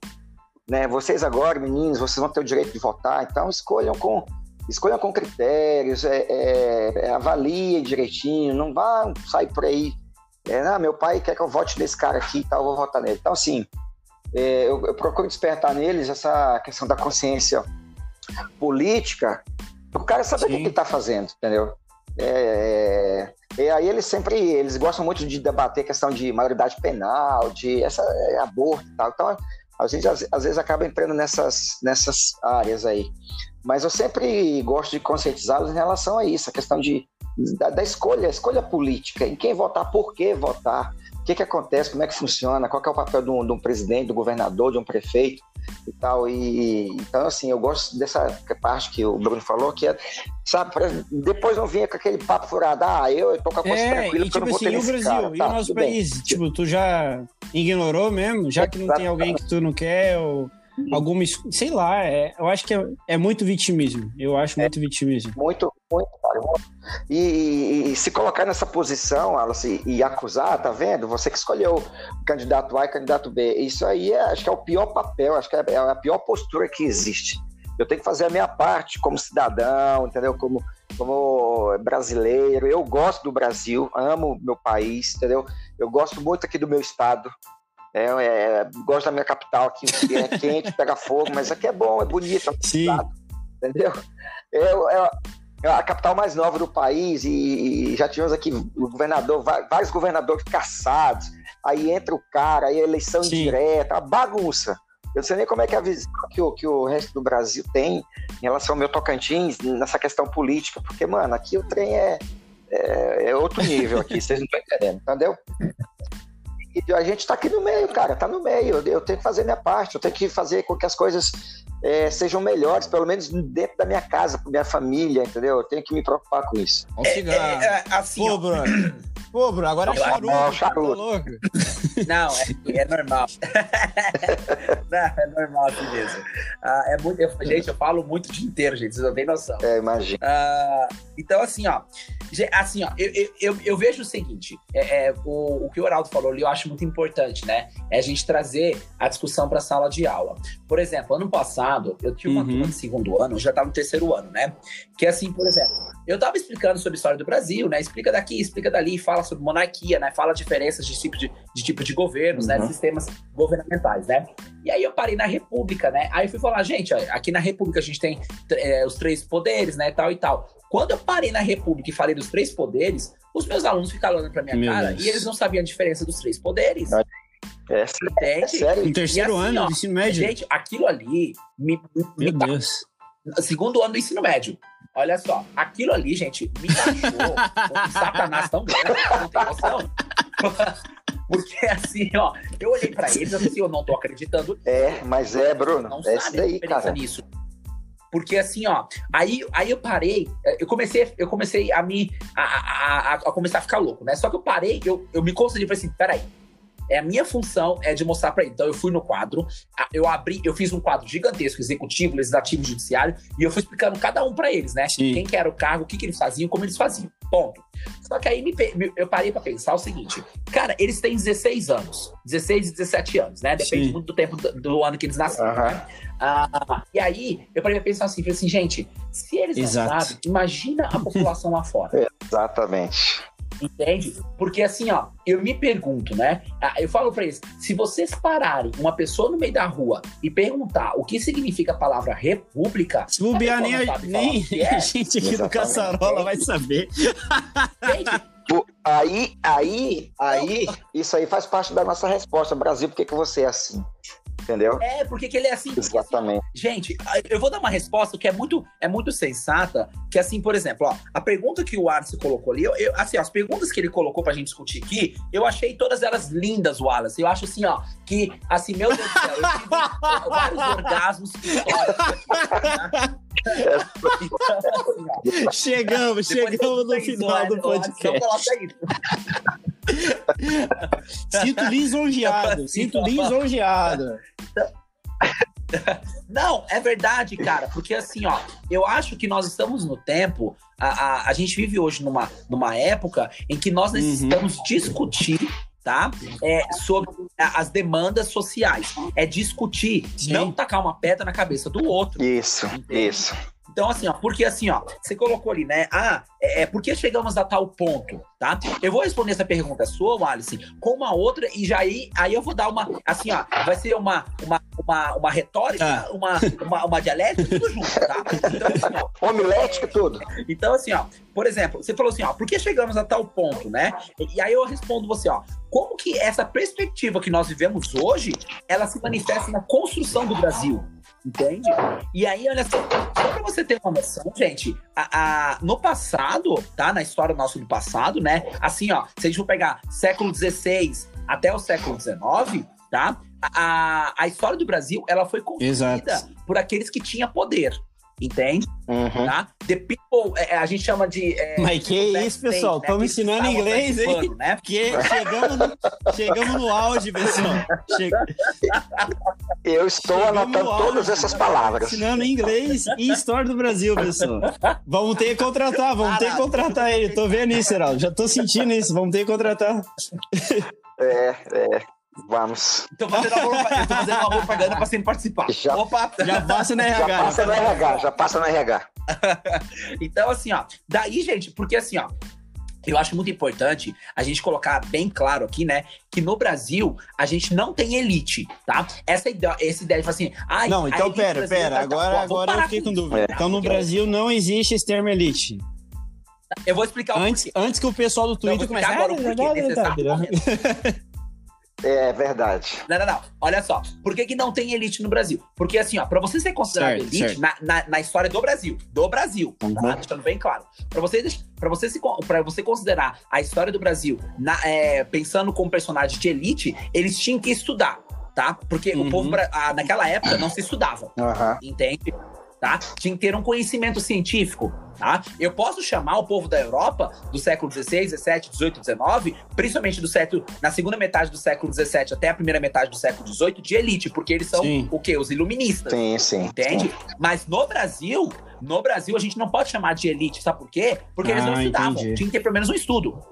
né? Vocês agora, meninos, vocês vão ter o direito de votar, então escolham com escolha com critérios, é, é, é, avaliem direitinho, não vá sair por aí. É, não, meu pai quer que eu vote nesse cara aqui e tal, eu vou votar nele. Então, assim, é, eu, eu, procuro despertar neles essa questão da consciência política, o cara saber o que ele está fazendo, entendeu? É, é, e aí eles sempre, eles gostam muito de debater questão de maioridade penal, de essa, é, aborto e tal. Então, a gente às, às vezes acaba entrando nessas, nessas áreas aí. Mas eu sempre gosto de conscientizá-los em relação a isso, a questão de, da, da escolha, a escolha política, em quem votar, por que votar, o que, que acontece, como é que funciona, qual que é o papel de um, de um presidente, do governador, de um prefeito e tal. E, então, assim, eu gosto dessa parte que o Bruno falou, que é, sabe, depois não vinha com aquele papo furado, ah, eu, eu tô com a consciência é, tranquila, e, tipo assim, e o Brasil, cara, e tá, o nosso país, bem. tipo, tu já ignorou mesmo, já que não tem alguém que tu não quer, ou alguma. Sei lá, é, eu acho que é, é muito vitimismo. Eu acho muito vitimismo. Muito, muito. E, e, e, se colocar nessa posição, Alice, e acusar, tá vendo? Você que escolheu candidato A e candidato B. Isso aí é, acho que é o pior papel, acho que é, é a pior postura que existe. Eu tenho que fazer a minha parte como cidadão, entendeu? Como, como brasileiro. Eu gosto do Brasil, amo meu país, entendeu? Eu gosto muito aqui do meu estado. É, é, gosto da minha capital aqui, que é quente, pega fogo, mas aqui é bom, é bonito, é Sim. entendeu? É, é, é a capital mais nova do país e, e já tivemos aqui o governador, vários governadores caçados, aí entra o cara, aí eleição Sim. indireta, uma bagunça. Eu não sei nem como é que é a visão que o, que o resto do Brasil tem em relação ao meu Tocantins nessa questão política, porque, mano, aqui o trem é, é, é outro nível aqui, vocês não estão entendendo, entendeu? E a gente tá aqui no meio, cara, tá no meio. Eu, eu tenho que fazer minha parte, eu tenho que fazer com que as coisas é, sejam melhores, pelo menos dentro da minha casa, com minha família, entendeu? Eu tenho que me preocupar com isso. Vamos É, chegar. é, é, assim, Pô, Bruno. Pô, Bruno, agora é charuto. Não, cara, charuto. Tá louco? Não, é, é normal. não, é normal assim mesmo. Ah, é muito, eu- gente, eu falo muito o dia inteiro, gente, vocês não têm noção. É, imagina. Ah, então, assim, ó, assim, ó, eu, eu, eu, eu vejo o seguinte: é, é, o, o que o Oraldo falou ali eu acho muito importante, né? É a gente trazer a discussão para a sala de aula. Por exemplo, ano passado, eu tinha uma Uhum. turma de segundo ano, eu já estava no terceiro ano, né? Que assim, por exemplo, eu estava explicando sobre a história do Brasil, né? Explica daqui, explica dali, fala sobre monarquia, né? Fala diferenças de tipo de, de tipo de governos, né? Uhum. Sistemas governamentais, né? E aí eu parei na República, né? Aí eu fui falar, gente, aqui na República a gente tem é, os três poderes, né? Tal e tal. Quando eu parei na República e falei dos três poderes, os meus alunos ficaram olhando pra minha Meu cara Deus. e eles não sabiam a diferença dos três poderes. É, é Entende? sério. No terceiro assim, ano ó, do ensino médio? Gente, aquilo ali me, me, me Meu Deus. segundo ano do ensino médio. Olha só, aquilo ali, gente, me baixou um satanás tão grande, não tem noção. Porque assim, ó, eu olhei pra eles e assim, eu não tô acreditando É, mas é, Bruno. não É isso daí, cara. nisso. Porque assim, ó, aí, aí eu parei, eh, eu comecei, eu comecei a me a, a, a- a começar a ficar louco, né? Só que eu parei, eu, eu me concentrei e falei assim, peraí. É a minha função é de mostrar pra ele. Então eu fui no quadro, eu abri, eu fiz um quadro gigantesco, executivo, legislativo, judiciário, e eu fui explicando cada um pra eles, né? Sim. Quem que era o cargo, o que, que eles faziam, como eles faziam. Ponto. Só que aí me eu parei pra pensar o seguinte: cara, eles têm 16 anos, 16 e 17 anos, né? Depende Sim. muito do tempo do, do ano que eles nasceram. Né? Ah, e aí, eu parei pra pensar assim, falei assim, gente, se eles Exato. não sabem, imagina a população lá fora, Exatamente. Entende? Porque assim, ó, eu me pergunto, né? Ah, Eu falo pra eles, se vocês pararem uma pessoa no meio da rua e perguntar o que significa a palavra república, Se bobear, nem, a, falar nem é? a gente aqui do. Caçarola vai saber. Pô, Aí, aí, aí, isso aí faz parte da nossa resposta. Brasil, por que, que você é assim? Entendeu? é, porque que ele é assim, assim, Exatamente. Gente, eu vou dar uma resposta que é muito, é muito sensata, que assim, por exemplo, ó, a pergunta que o Wallace colocou ali, eu, eu- assim, as perguntas que ele colocou pra gente discutir aqui, eu achei todas elas lindas, Wallace. Eu acho assim, ó, que, assim, meu Deus do céu, eu tive ó, vários orgasmos históricos? Então, assim, ó, Chegamos, depois chegamos no final do Wallace podcast. Não coloca isso. Sinto lisonjeado, sinto lisonjeado. Não, é verdade, cara, porque assim, ó, eu acho que nós estamos no tempo, a, a, a gente vive hoje numa, numa época em que nós necessitamos discutir, tá? É, sobre as demandas sociais. É discutir, Sim. não tacar uma pedra na cabeça do outro. Isso, Entende? isso. Então, assim, ó, porque assim, ó, você colocou ali, né? Ah, é, é por que chegamos a tal ponto, tá? Eu vou responder essa pergunta sua, Alice, com uma outra, e já aí, aí eu vou dar uma, assim, ó, vai ser uma, uma, uma, uma retórica, Tá. uma, uma, uma dialética, tudo junto, tá? Então, assim, ó, Homilético, tudo. então, assim, ó, por exemplo, você falou assim, ó, por que chegamos a tal ponto, né? E, e aí eu respondo você, ó, como que essa perspectiva que nós vivemos hoje, ela se manifesta na construção do Brasil, entende? E aí, olha só, só pra você ter uma noção, gente, a, a- no passado, tá? Na história nossa do passado, né? Assim, ó, se a gente for pegar século XVI até o século XIX, tá? A, a história do Brasil, ela foi construída Exato. por aqueles que tinham poder, entende? Uhum. tá? The people, é, a gente chama de. É, Mas que isso, backstage, pessoal? né? Estamos que ensinando inglês, hein? participando, Né? Porque chegamos no, chegamos no auge, pessoal. Che- Eu estou Chegamos anotando no auge. todas essas palavras. Ensinando inglês e história do Brasil, pessoal. Vamos ter que contratar, vamos ter que contratar ele. Tô vendo isso, Heraldo. Já tô sentindo isso. Vamos ter que contratar. É, é. Vamos. Tô fazendo uma, eu tô fazendo uma propaganda pra sempre participar. Já- Opa! Já passa na Já RH. passa no RH, já passa no RH. Então, assim, ó, daí, gente, porque assim, ó, eu acho muito importante a gente colocar bem claro aqui, né, que no Brasil a gente não tem elite, tá? Essa ideia, essa ideia de falar assim, ai, Não, então pera, pera. tá- Agora, vamos agora eu fiquei com dúvida. tá? Então no Porque Brasil não existe esse termo elite. Eu vou explicar o Antes, porquê. antes que o pessoal do Twitter comece. agora o porquê, "Ah, momento. É verdade. Não, não, não. Olha só. Por que, que não tem elite no Brasil? Porque, assim, ó, pra você ser considerado Certo, elite certo. Na, na, na história do Brasil, do Brasil, Uhum. tá? Deixando bem claro. Pra você, pra você, se, pra você considerar a história do Brasil na- é, pensando como personagem de elite, eles tinham que estudar, tá? Porque Uhum. o povo, ah, naquela época, não se estudava Aham. entende? Tá? Tinha que ter um conhecimento científico, tá? Eu posso chamar o povo da Europa do século XVI, XVII, XVIII, XIX, principalmente do século, na segunda metade do século XVII até a primeira metade do século XVIII, de elite, porque eles são Sim. o quê? Os iluministas. Sim, sim. Entende? Mas no Brasil, no Brasil a gente não pode chamar de elite, sabe por quê? Porque eles não Ah, estudavam. entendi. Tinha que ter pelo menos um estudo.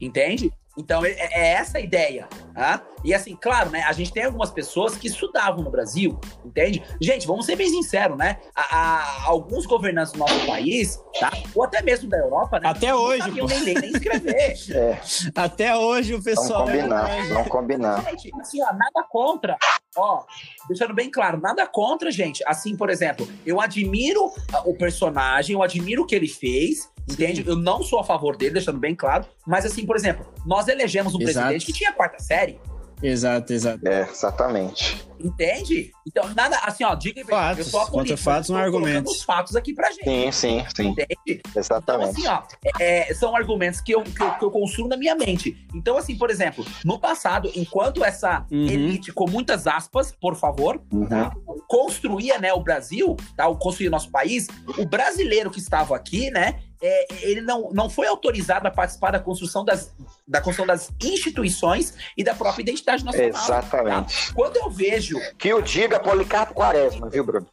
Entende? Então é, é essa a ideia. Tá? E assim, claro, né? A gente tem algumas pessoas que estudavam no Brasil, entende? Gente, vamos ser bem sinceros, né? A- a- alguns governantes do nosso país, tá? Ou até mesmo da Europa, né? Até não hoje, sabiam pô. nem ler nem escrever. É, Até hoje o vamos pessoal. combinar, vamos combinar. Gente, assim, ó, nada contra. Ó, deixando bem claro, nada contra, gente. Assim, por exemplo, eu admiro o personagem, eu admiro o que ele fez, entende? Eu não sou a favor dele, deixando bem claro. Mas, assim, por exemplo, nós elegemos um Exato. presidente que tinha quarta série, Exato, exato. É, exatamente. Entende? Então, nada, assim, ó, diga Fatos. eu sou fatos, eu estou colocando os fatos aqui pra gente. Sim, sim, sim. Entende? Então, Exatamente. assim, ó, é, é, são argumentos que eu, que, eu, que eu construo na minha mente. Então, assim, por exemplo, no passado, enquanto essa Uhum. elite, com muitas aspas, por favor, Uhum. construía, né, o Brasil, tá, o construía o nosso país, o brasileiro que estava aqui, né, é, ele não, não foi autorizado a participar da construção das, da construção das instituições e da própria identidade nacional. Exatamente. tá? Quando eu vejo... Que o diga Policarpo Quaresma, viu, Bruno?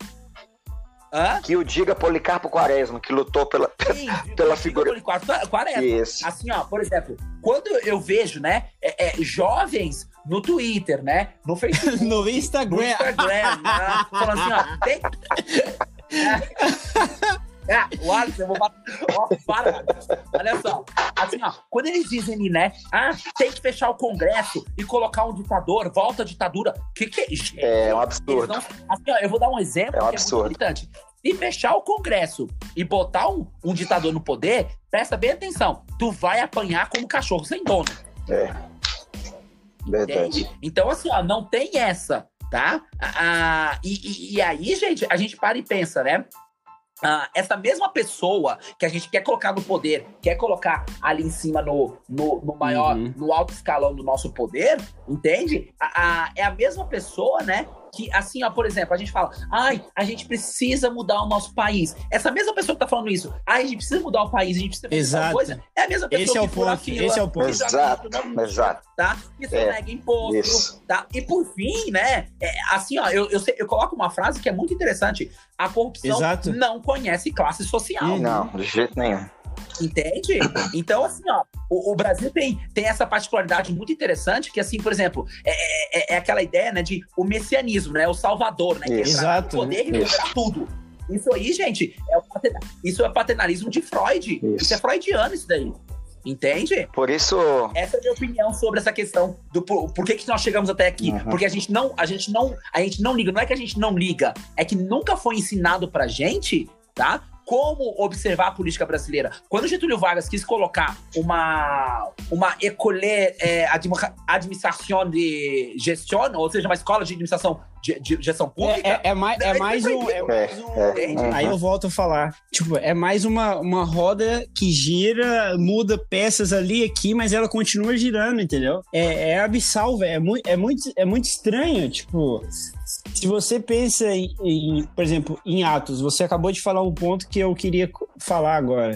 Hã? Que o diga Policarpo Quaresma, que lutou pela. Sim, Pela figura- Policarpo Quaresma. Isso. Assim, ó, por exemplo, quando eu vejo, né, é, é, jovens no Twitter, né, no Facebook, No no Instagram. Instagram, né, falando assim, ó, tem... É, é, o Alisson, eu vou bater... Ó, para, olha só, assim, ó, quando eles dizem ali, né, ah, tem que fechar o Congresso e colocar um ditador, volta à ditadura, que que é gente, É um eles absurdo. não- assim, ó, eu vou dar um exemplo É um que é absurdo. muito importante. Se fechar o Congresso e botar um, um ditador no poder, presta bem atenção. Tu vai apanhar como cachorro sem dono. É. Verdade. Entende? Então, assim, ó, não tem essa, tá? Ah, e, e- e aí, gente, a gente para e pensa, né? Ah, essa mesma pessoa que a gente quer colocar no poder, quer colocar ali em cima no, no, no maior, Uhum. no alto escalão do nosso poder, entende? A- a- é a mesma pessoa, né? Que assim, ó, por exemplo, a gente fala, ai, a gente precisa mudar o nosso país. Essa mesma pessoa que tá falando isso, ai, a gente precisa mudar o país, a gente precisa fazer Exato. coisa, é a mesma pessoa Esse é que o fura ponto, fila, esse é o ponto. Exato, lixo, exato. tá? Que É. sonega imposto, Isso. tá? E por fim, né? é, assim, ó, eu, eu, eu coloco uma frase que é muito interessante. A corrupção Exato. não conhece classe social. Não, de jeito nenhum. Entende? Então, assim, ó, o, o Brasil tem, tem essa particularidade muito interessante, que, assim, por exemplo, é, é- é aquela ideia, né, de o messianismo, né? O salvador, né? Que no Exato, poder e né? recuperar tudo. Isso aí, gente, é isso é paternalismo de Freud. Isso, Isso. é freudiano, isso daí. Entende? Por isso, Essa é a minha opinião sobre essa questão do por, por que, que nós chegamos até aqui. Uhum. Porque a gente não, a gente não, a gente não liga. Não é que a gente não liga, é que nunca foi ensinado pra gente, tá? Como observar a política brasileira. Quando Getúlio Vargas quis colocar uma uma école é, admi- administração de gestão, ou seja, uma escola de administração de, de gestão pública, É, é- é mais, é mais um. É mais É, um é? Aí eu volto a falar. Tipo, é mais uma, uma roda que gira, muda peças ali aqui, mas ela continua girando, entendeu? É, é abissal, velho. É muito, é, muito, é muito estranho. Tipo, se você pensa em, em, por exemplo, em Atos, você acabou de falar um ponto que eu queria falar agora.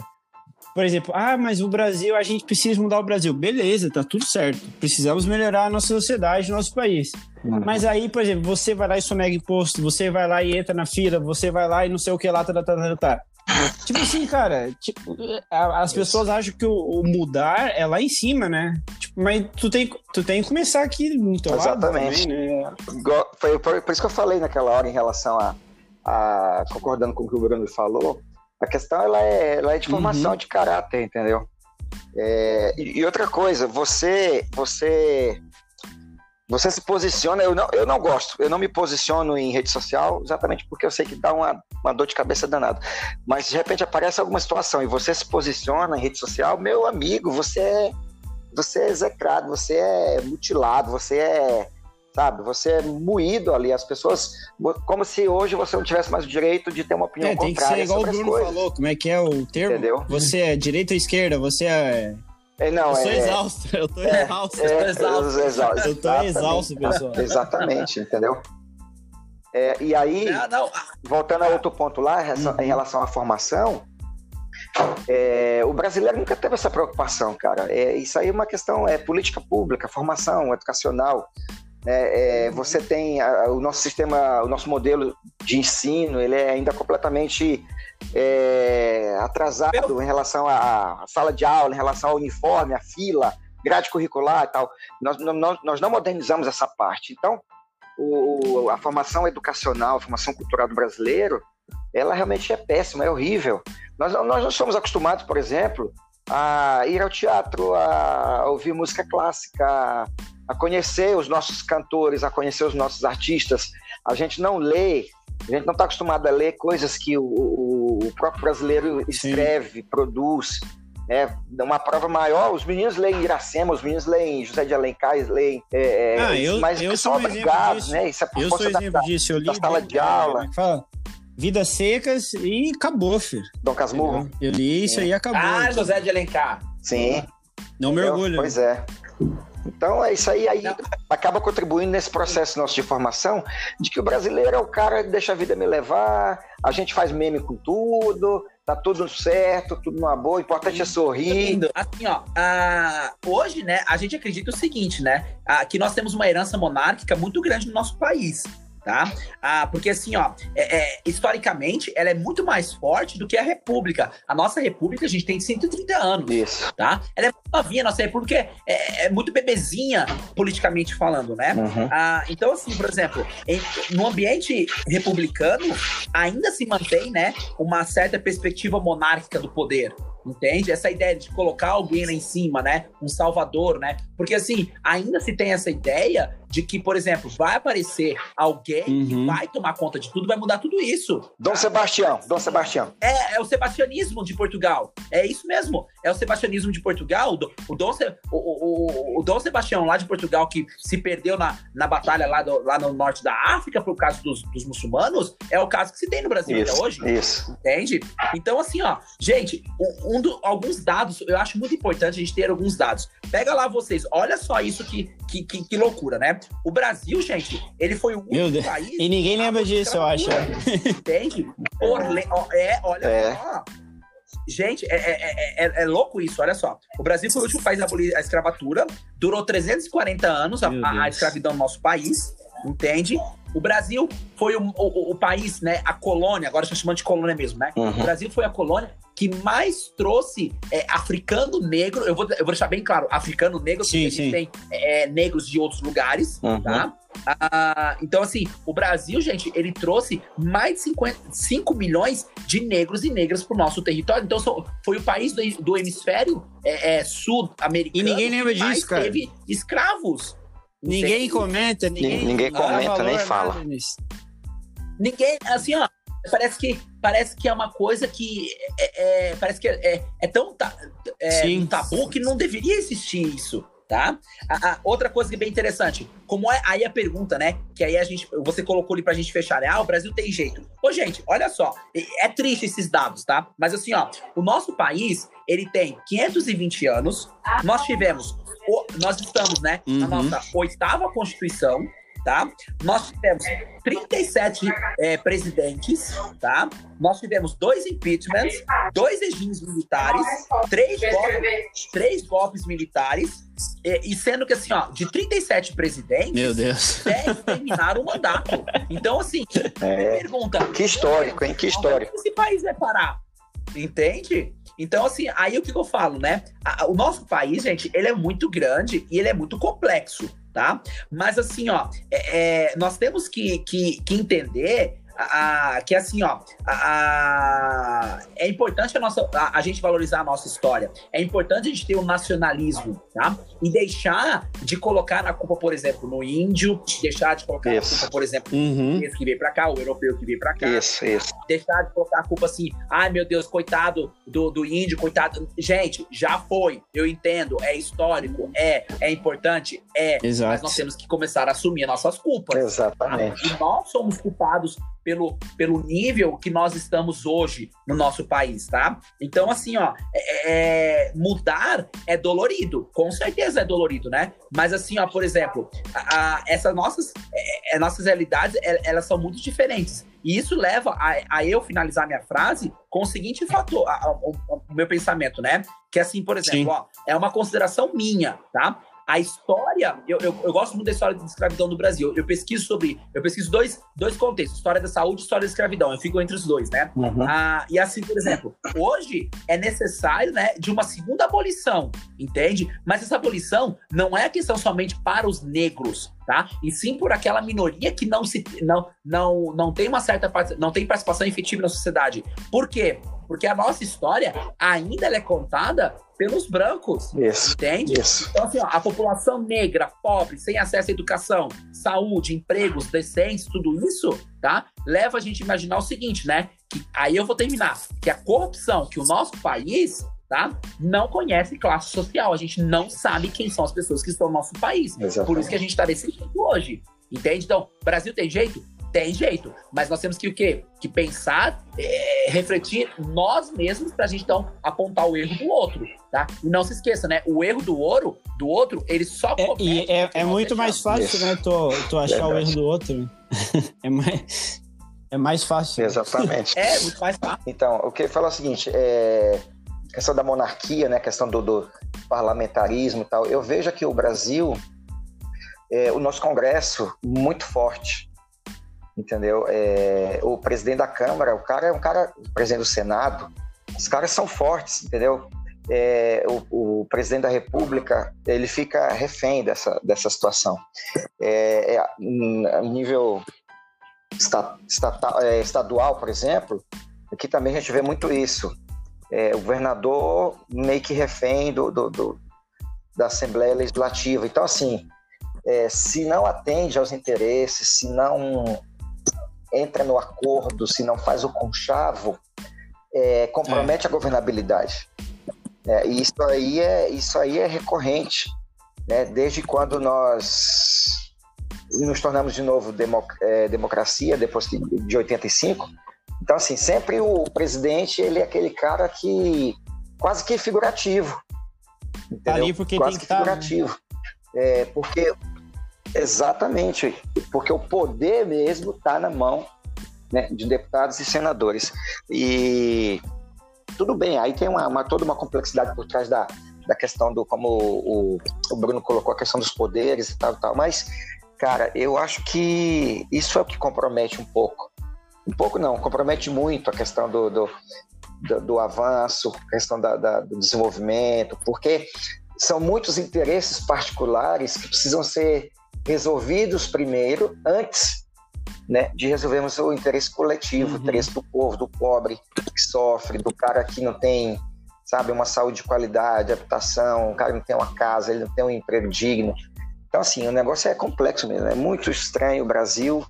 Por exemplo, ah, mas o Brasil, a gente precisa mudar o Brasil. Beleza, tá tudo certo. Precisamos melhorar a nossa sociedade, nosso país. Mas aí, por exemplo, você vai lá e sonega imposto, você vai lá e entra na fila, você vai lá e não sei o que lá, tá, tá, tá, tá, tá. Tipo assim, cara, tipo, as pessoas acham que o, o mudar é lá em cima, né? Tipo, mas tu tem, tu tem que começar aqui no teu Exatamente. também, né? Igual- Foi por, por isso que eu falei naquela hora em relação a, a- concordando com o que o Bruno falou, a questão ela é, ela é de formação Uhum. de caráter, entendeu? É, e, e outra coisa, você você você se posiciona, eu não, eu não gosto, eu não me posiciono em rede social exatamente porque eu sei que dá uma, uma dor de cabeça danada. Mas de repente aparece alguma situação e você se posiciona em rede social, meu amigo, você é, você é execrado, você é mutilado, você é, sabe, você é moído ali. As pessoas, como se hoje você não tivesse mais o direito de ter uma opinião É, tem que ser contrária igual o Bruno falou, como é que é o termo? Entendeu? Você é direita ou esquerda? Você é. É, não, eu sou é, exausto, eu tô é, exausto. é, tô exausto. exausto, Eu tô exatamente. exausto, pessoal. Exatamente, entendeu? É, e aí, Não, não, voltando a outro ponto lá, em relação- Uhum. em relação à formação, é, o brasileiro nunca teve essa preocupação, cara. É, isso aí é uma questão, é política pública, formação educacional. Né? É, você tem a- o nosso sistema, o nosso modelo de ensino, ele é ainda completamente é, atrasado em relação à sala de aula, em relação ao uniforme, à fila, grade curricular e tal. Nós, não- nós não modernizamos essa parte. Então, o- a formação educacional, a formação cultural do brasileiro, ela realmente é péssima, é horrível. Nós, nós não somos acostumados, por exemplo, a ir ao teatro, a ouvir música clássica, a conhecer os nossos cantores, a conhecer os nossos artistas. A gente não lê, a gente não está acostumado a ler coisas que o, o- o próprio brasileiro escreve, produz. É uma prova maior. Os meninos leem Iracema, os meninos leem José de Alencar, leem. é, é, Ah, eu- mas eu são sou um obrigados, né? Isso é por Eu sou força da- exemplo disso. Eu li da sala de é, aula. é fala? Vidas secas e acabou, filho. Dom Casmurro. Eu li isso aí e acabou. ah, José de Alencar. Sim. Não me Entendeu? orgulho. Pois é. Então é isso aí, aí Não. acaba contribuindo nesse processo nosso de formação de que o brasileiro é o cara que deixa a vida me levar, a gente faz meme com tudo, tá tudo certo, tudo numa boa, o importante é sorrir. Assim, ó, hoje, né, a gente acredita o seguinte, né, ah, que nós temos uma herança monárquica muito grande no nosso país. Tá? Ah, porque assim, ó, é- é, historicamente, ela é muito mais forte do que a República. A nossa República, a gente tem 130 anos. Isso. tá? Ela é muito novinha, nossa república é, é- é muito bebezinha, politicamente falando, né? Uhum. Ah, então, assim, por exemplo, em- no ambiente republicano, ainda se mantém, né, uma certa perspectiva monárquica do poder. Entende? Essa ideia de colocar alguém lá em cima, né? Um salvador, né? Porque assim, ainda se tem essa ideia de que, por exemplo, vai aparecer alguém que Uhum. vai tomar conta de tudo, vai mudar tudo isso. Dom Sebastião, Dom Sebastião. É, é o sebastianismo de Portugal. É isso mesmo. É o sebastianismo de Portugal. O, Dom- o, o, o, Dom Sebastião lá de Portugal, que se perdeu na, na batalha lá, do- lá no norte da África por causa dos, dos muçulmanos, é o caso que se tem no Brasil até hoje. Isso. Entende? Então, assim, ó, gente, um, do- alguns dados, eu acho muito importante a gente ter alguns dados. Pega lá vocês, olha só isso que, que, que, que loucura, né? O Brasil, gente, ele foi o único Meu Deus. país. E ninguém lembra disso, eu acho. Entende? Por É, olha É. só. Gente, é, é, é, é- é louco isso, olha só. O Brasil foi o último país a abolir a escravatura, durou 340 anos a, a- a escravidão no nosso país, entende? O Brasil foi o, o- o país, né, a colônia, agora está chamando de colônia mesmo, né? O Uhum. Brasil foi a colônia que mais trouxe é, africano negro, eu vou, eu vou deixar bem claro, africano negro, Sim, porque a gente sim. tem é, negros de outros lugares, Uhum. tá? Ah, então, assim, o Brasil, gente, ele trouxe mais de 50, 5 milhões de negros e negras pro nosso território. Então, foi o país do, do hemisfério é, é, sul-americano E ninguém lembra disso, cara. teve escravos. Ninguém comenta, ninguém, Ninguém comenta, valor nem fala. Ninguém, assim, ó, parece que, parece que é uma coisa que é, é- parece que é, é- tão ta- é, um tabu que não deveria existir isso, tá? A, a- outra coisa que é bem interessante, como é aí a pergunta, né? Que aí a gente, você colocou ali pra gente fechar, né? Ah, o Brasil tem jeito. Ô, gente, olha só, é triste esses dados, tá? Mas assim, ó, o nosso país, ele tem 520 anos, nós tivemos, o- nós estamos, né, na Uhum. nossa oitava Constituição, tá? Nós tivemos 37 é, presidentes, tá? Nós tivemos dois impeachments, dois regimes militares, três golpes, três golpes militares, e, e sendo que assim, ó, de 37 presidentes, Meu Deus. 10 terminaram o mandato. Então, assim, É. pergunta. Que histórico, hein? Que histórico. Onde esse país vai parar? Entende? Então, assim, aí o que eu falo, né? o nosso país, gente, ele é muito grande e ele é muito complexo, tá? Mas, assim, ó, é, é, nós temos que, que, que entender a, a, que assim, ó, a, é importante a, nossa, a, gente valorizar a nossa história. É importante a gente ter o um nacionalismo, tá? E deixar de colocar a culpa, por exemplo, no índio, deixar de colocar isso. a culpa, por exemplo, uhum. esse que veio pra cá, o europeu que veio pra cá. Isso, isso. Deixar de colocar a culpa assim, ai meu Deus, coitado do, do índio, coitado. Gente, já foi, eu entendo, é histórico, é, é importante, é. Exato. Mas nós temos que começar a assumir nossas culpas. Exatamente. Tá? E nós somos culpados pelo, pelo nível que nós estamos hoje no nosso país, tá? Então, assim, ó, é, é, mudar é dolorido, com certeza é dolorido, né? Mas, assim, ó, por exemplo, a, a, essas nossas, é, é nossas realidades, é, elas são muito diferentes. E isso leva a, a, eu finalizar minha frase com o seguinte fator, o, meu pensamento, né? Que assim, por exemplo, ó, é uma consideração minha, tá? A história, eu, eu, eu, gosto muito da história da escravidão no Brasil. Eu pesquiso sobre, eu pesquiso dois, dois contextos, história da saúde e história da escravidão. Eu fico entre os dois, né? Uhum. Ah, e assim, por exemplo, hoje é necessário, né, de uma segunda abolição, entende? Mas essa abolição não é questão somente para os negros, tá? E sim por aquela minoria que não se não não não tem uma certa não tem participação efetiva na sociedade. Por quê? Porque a nossa história ainda é contada pelos brancos. Isso, entende? Isso. Então, assim, ó, a população negra, pobre, sem acesso à educação, saúde, empregos decentes, tudo isso, tá? Leva a gente a imaginar o seguinte, né? Que, aí eu vou terminar. Que a corrupção que o nosso país Tá? Não conhece classe social. A gente não sabe quem são as pessoas que estão no nosso país. Exatamente. Por isso que a gente está desse jeito hoje. Entende? Então, Brasil tem jeito? Tem jeito. Mas nós temos que o quê? Que pensar, é, refletir nós mesmos pra gente então apontar o erro do outro, tá? E não se esqueça, né? O erro do ouro, do outro, ele só é, E é, é muito mais fácil, né? Tu, tu achar o erro do outro. é mais. É mais fácil. Exatamente. é, muito mais fácil. Então, o que fala é o seguinte, é questão da monarquia, né, questão do, do parlamentarismo e tal. Eu vejo aqui o Brasil, é, o nosso Congresso muito forte entendeu? É, o presidente da Câmara, o cara é um cara, o presidente do Senado, os caras são fortes, entendeu? É, o, o, presidente da República ele fica refém dessa, dessa situação. É, é, nível estatal, é, estadual, por exemplo, aqui também a gente vê muito isso. É, o governador meio que refém do, do, do da Assembleia Legislativa. Então, assim, é, se não atende aos interesses, se não entra no acordo, se não faz o conchavo, é, compromete é. a governabilidade. É, e isso aí é, isso aí é recorrente, né? desde quando nós nos tornamos de novo democ é, democracia, depois de 85. Então, assim, sempre o presidente ele é aquele cara que quase que figurativo. Entendeu? Ali porque quase tem que, que figurativo. Tá, né? é, porque Exatamente, porque o poder mesmo está na mão né, de deputados e senadores. E tudo bem, aí tem uma, uma, toda uma complexidade por trás da, da questão do, como o, o, Bruno colocou, a questão dos poderes e tal, tal. Mas, cara, eu acho que isso é o que compromete um pouco. Um pouco não, compromete muito a questão do, do, do, do avanço, a questão da, da, do desenvolvimento, porque são muitos interesses particulares que precisam ser resolvidos primeiro, antes né, de resolvermos o interesse coletivo, uhum. o interesse do povo, do pobre que sofre, do cara que não tem, sabe, uma saúde de qualidade, habitação, o cara não tem uma casa, ele não tem um emprego digno. Então, assim, o negócio é complexo mesmo, é muito estranho o Brasil,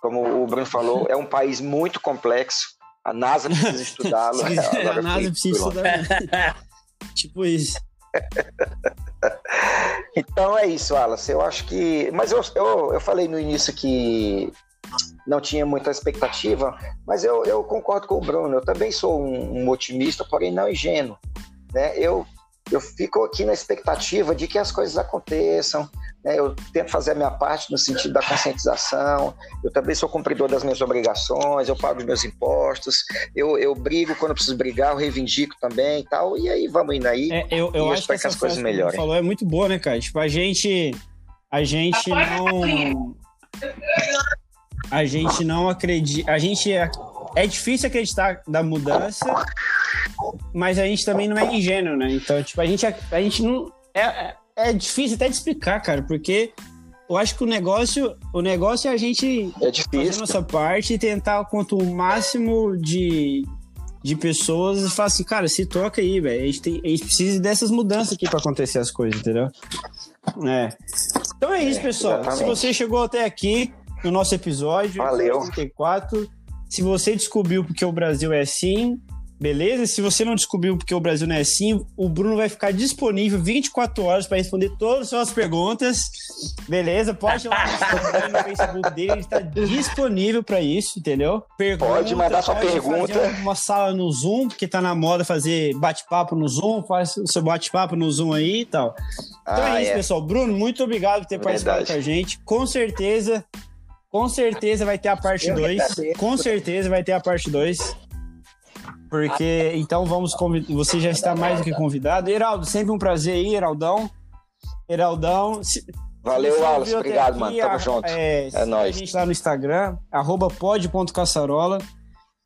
como o Bruno falou, é um país muito complexo, a NASA precisa estudá-lo. a NASA precisa estudar. tipo isso. então é isso, Wallace. Eu acho que. Mas eu, eu, eu falei no início que não tinha muita expectativa, mas eu, eu concordo com o Bruno. Eu também sou um, um otimista, porém não ingênuo. Né? Eu eu fico aqui na expectativa de que as coisas aconteçam. Né? Eu tento fazer a minha parte no sentido da conscientização. Eu também sou cumpridor das minhas obrigações, eu pago os meus impostos, eu, eu brigo quando preciso brigar, eu reivindico também e tal. E aí vamos indo aí. É, eu, eu acho que, que as coisas melhorem. falou é muito boa, né, cara? Tipo, a gente. A gente não. A gente não acredita. A gente é difícil acreditar da mudança, mas a gente também não é ingênuo, né? Então, tipo, a gente, a gente não. É, é, é difícil até de explicar, cara, porque eu acho que o negócio, o negócio é a gente É fazer a nossa parte e tentar quanto o máximo de, de pessoas e falar assim, cara, se toca aí, velho. A, gente tem- a gente precisa dessas mudanças aqui pra acontecer as coisas, entendeu? É. Então é isso, É, pessoal. Se exatamente. você chegou até aqui no nosso episódio, Valeu. 34, se você descobriu porque o Brasil é assim, beleza? Se você não descobriu porque o Brasil não é assim, o Bruno vai ficar disponível 24 horas para responder todas as suas perguntas. Beleza? Pode ir lá no Facebook dele, ele está disponível para isso, entendeu? Pergunta, Pode mandar sua pode pergunta. Uma sala no Zoom, porque tá na moda fazer bate-papo no Zoom, faz o seu bate-papo no Zoom aí e tal. Então Ah, é isso, é. pessoal. Bruno, muito obrigado por ter participado Verdade. com a gente. Com certeza, com certeza vai ter a parte Eu 2. agradeço. Com certeza vai ter a parte 2. Porque, então vamos convidar. Você já está mais do que convidado. Heraldo, sempre um prazer aí, Heraldão. Heraldão. se- Valeu, Wallace. Obrigado, aqui, mano. Tamo a- junto. É, segue nóis. A gente lá no Instagram, arroba pod.caçarola.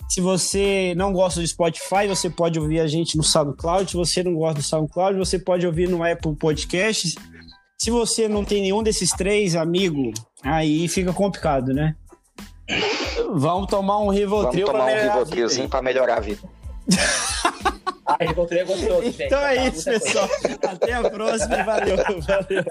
Se você não gosta do Spotify, você pode ouvir a gente no SoundCloud. Se você não gosta do SoundCloud, você pode ouvir no Apple Podcasts. Se você não tem nenhum desses três, amigo, aí fica complicado, né? Vamos tomar um Vamos Rivotril tomar pra um melhorar a vida Rivotrilzinho pra melhorar a vida. Ah, encontrei gostoso, gente. Então é isso, pessoal. Até a próxima. Valeu, valeu.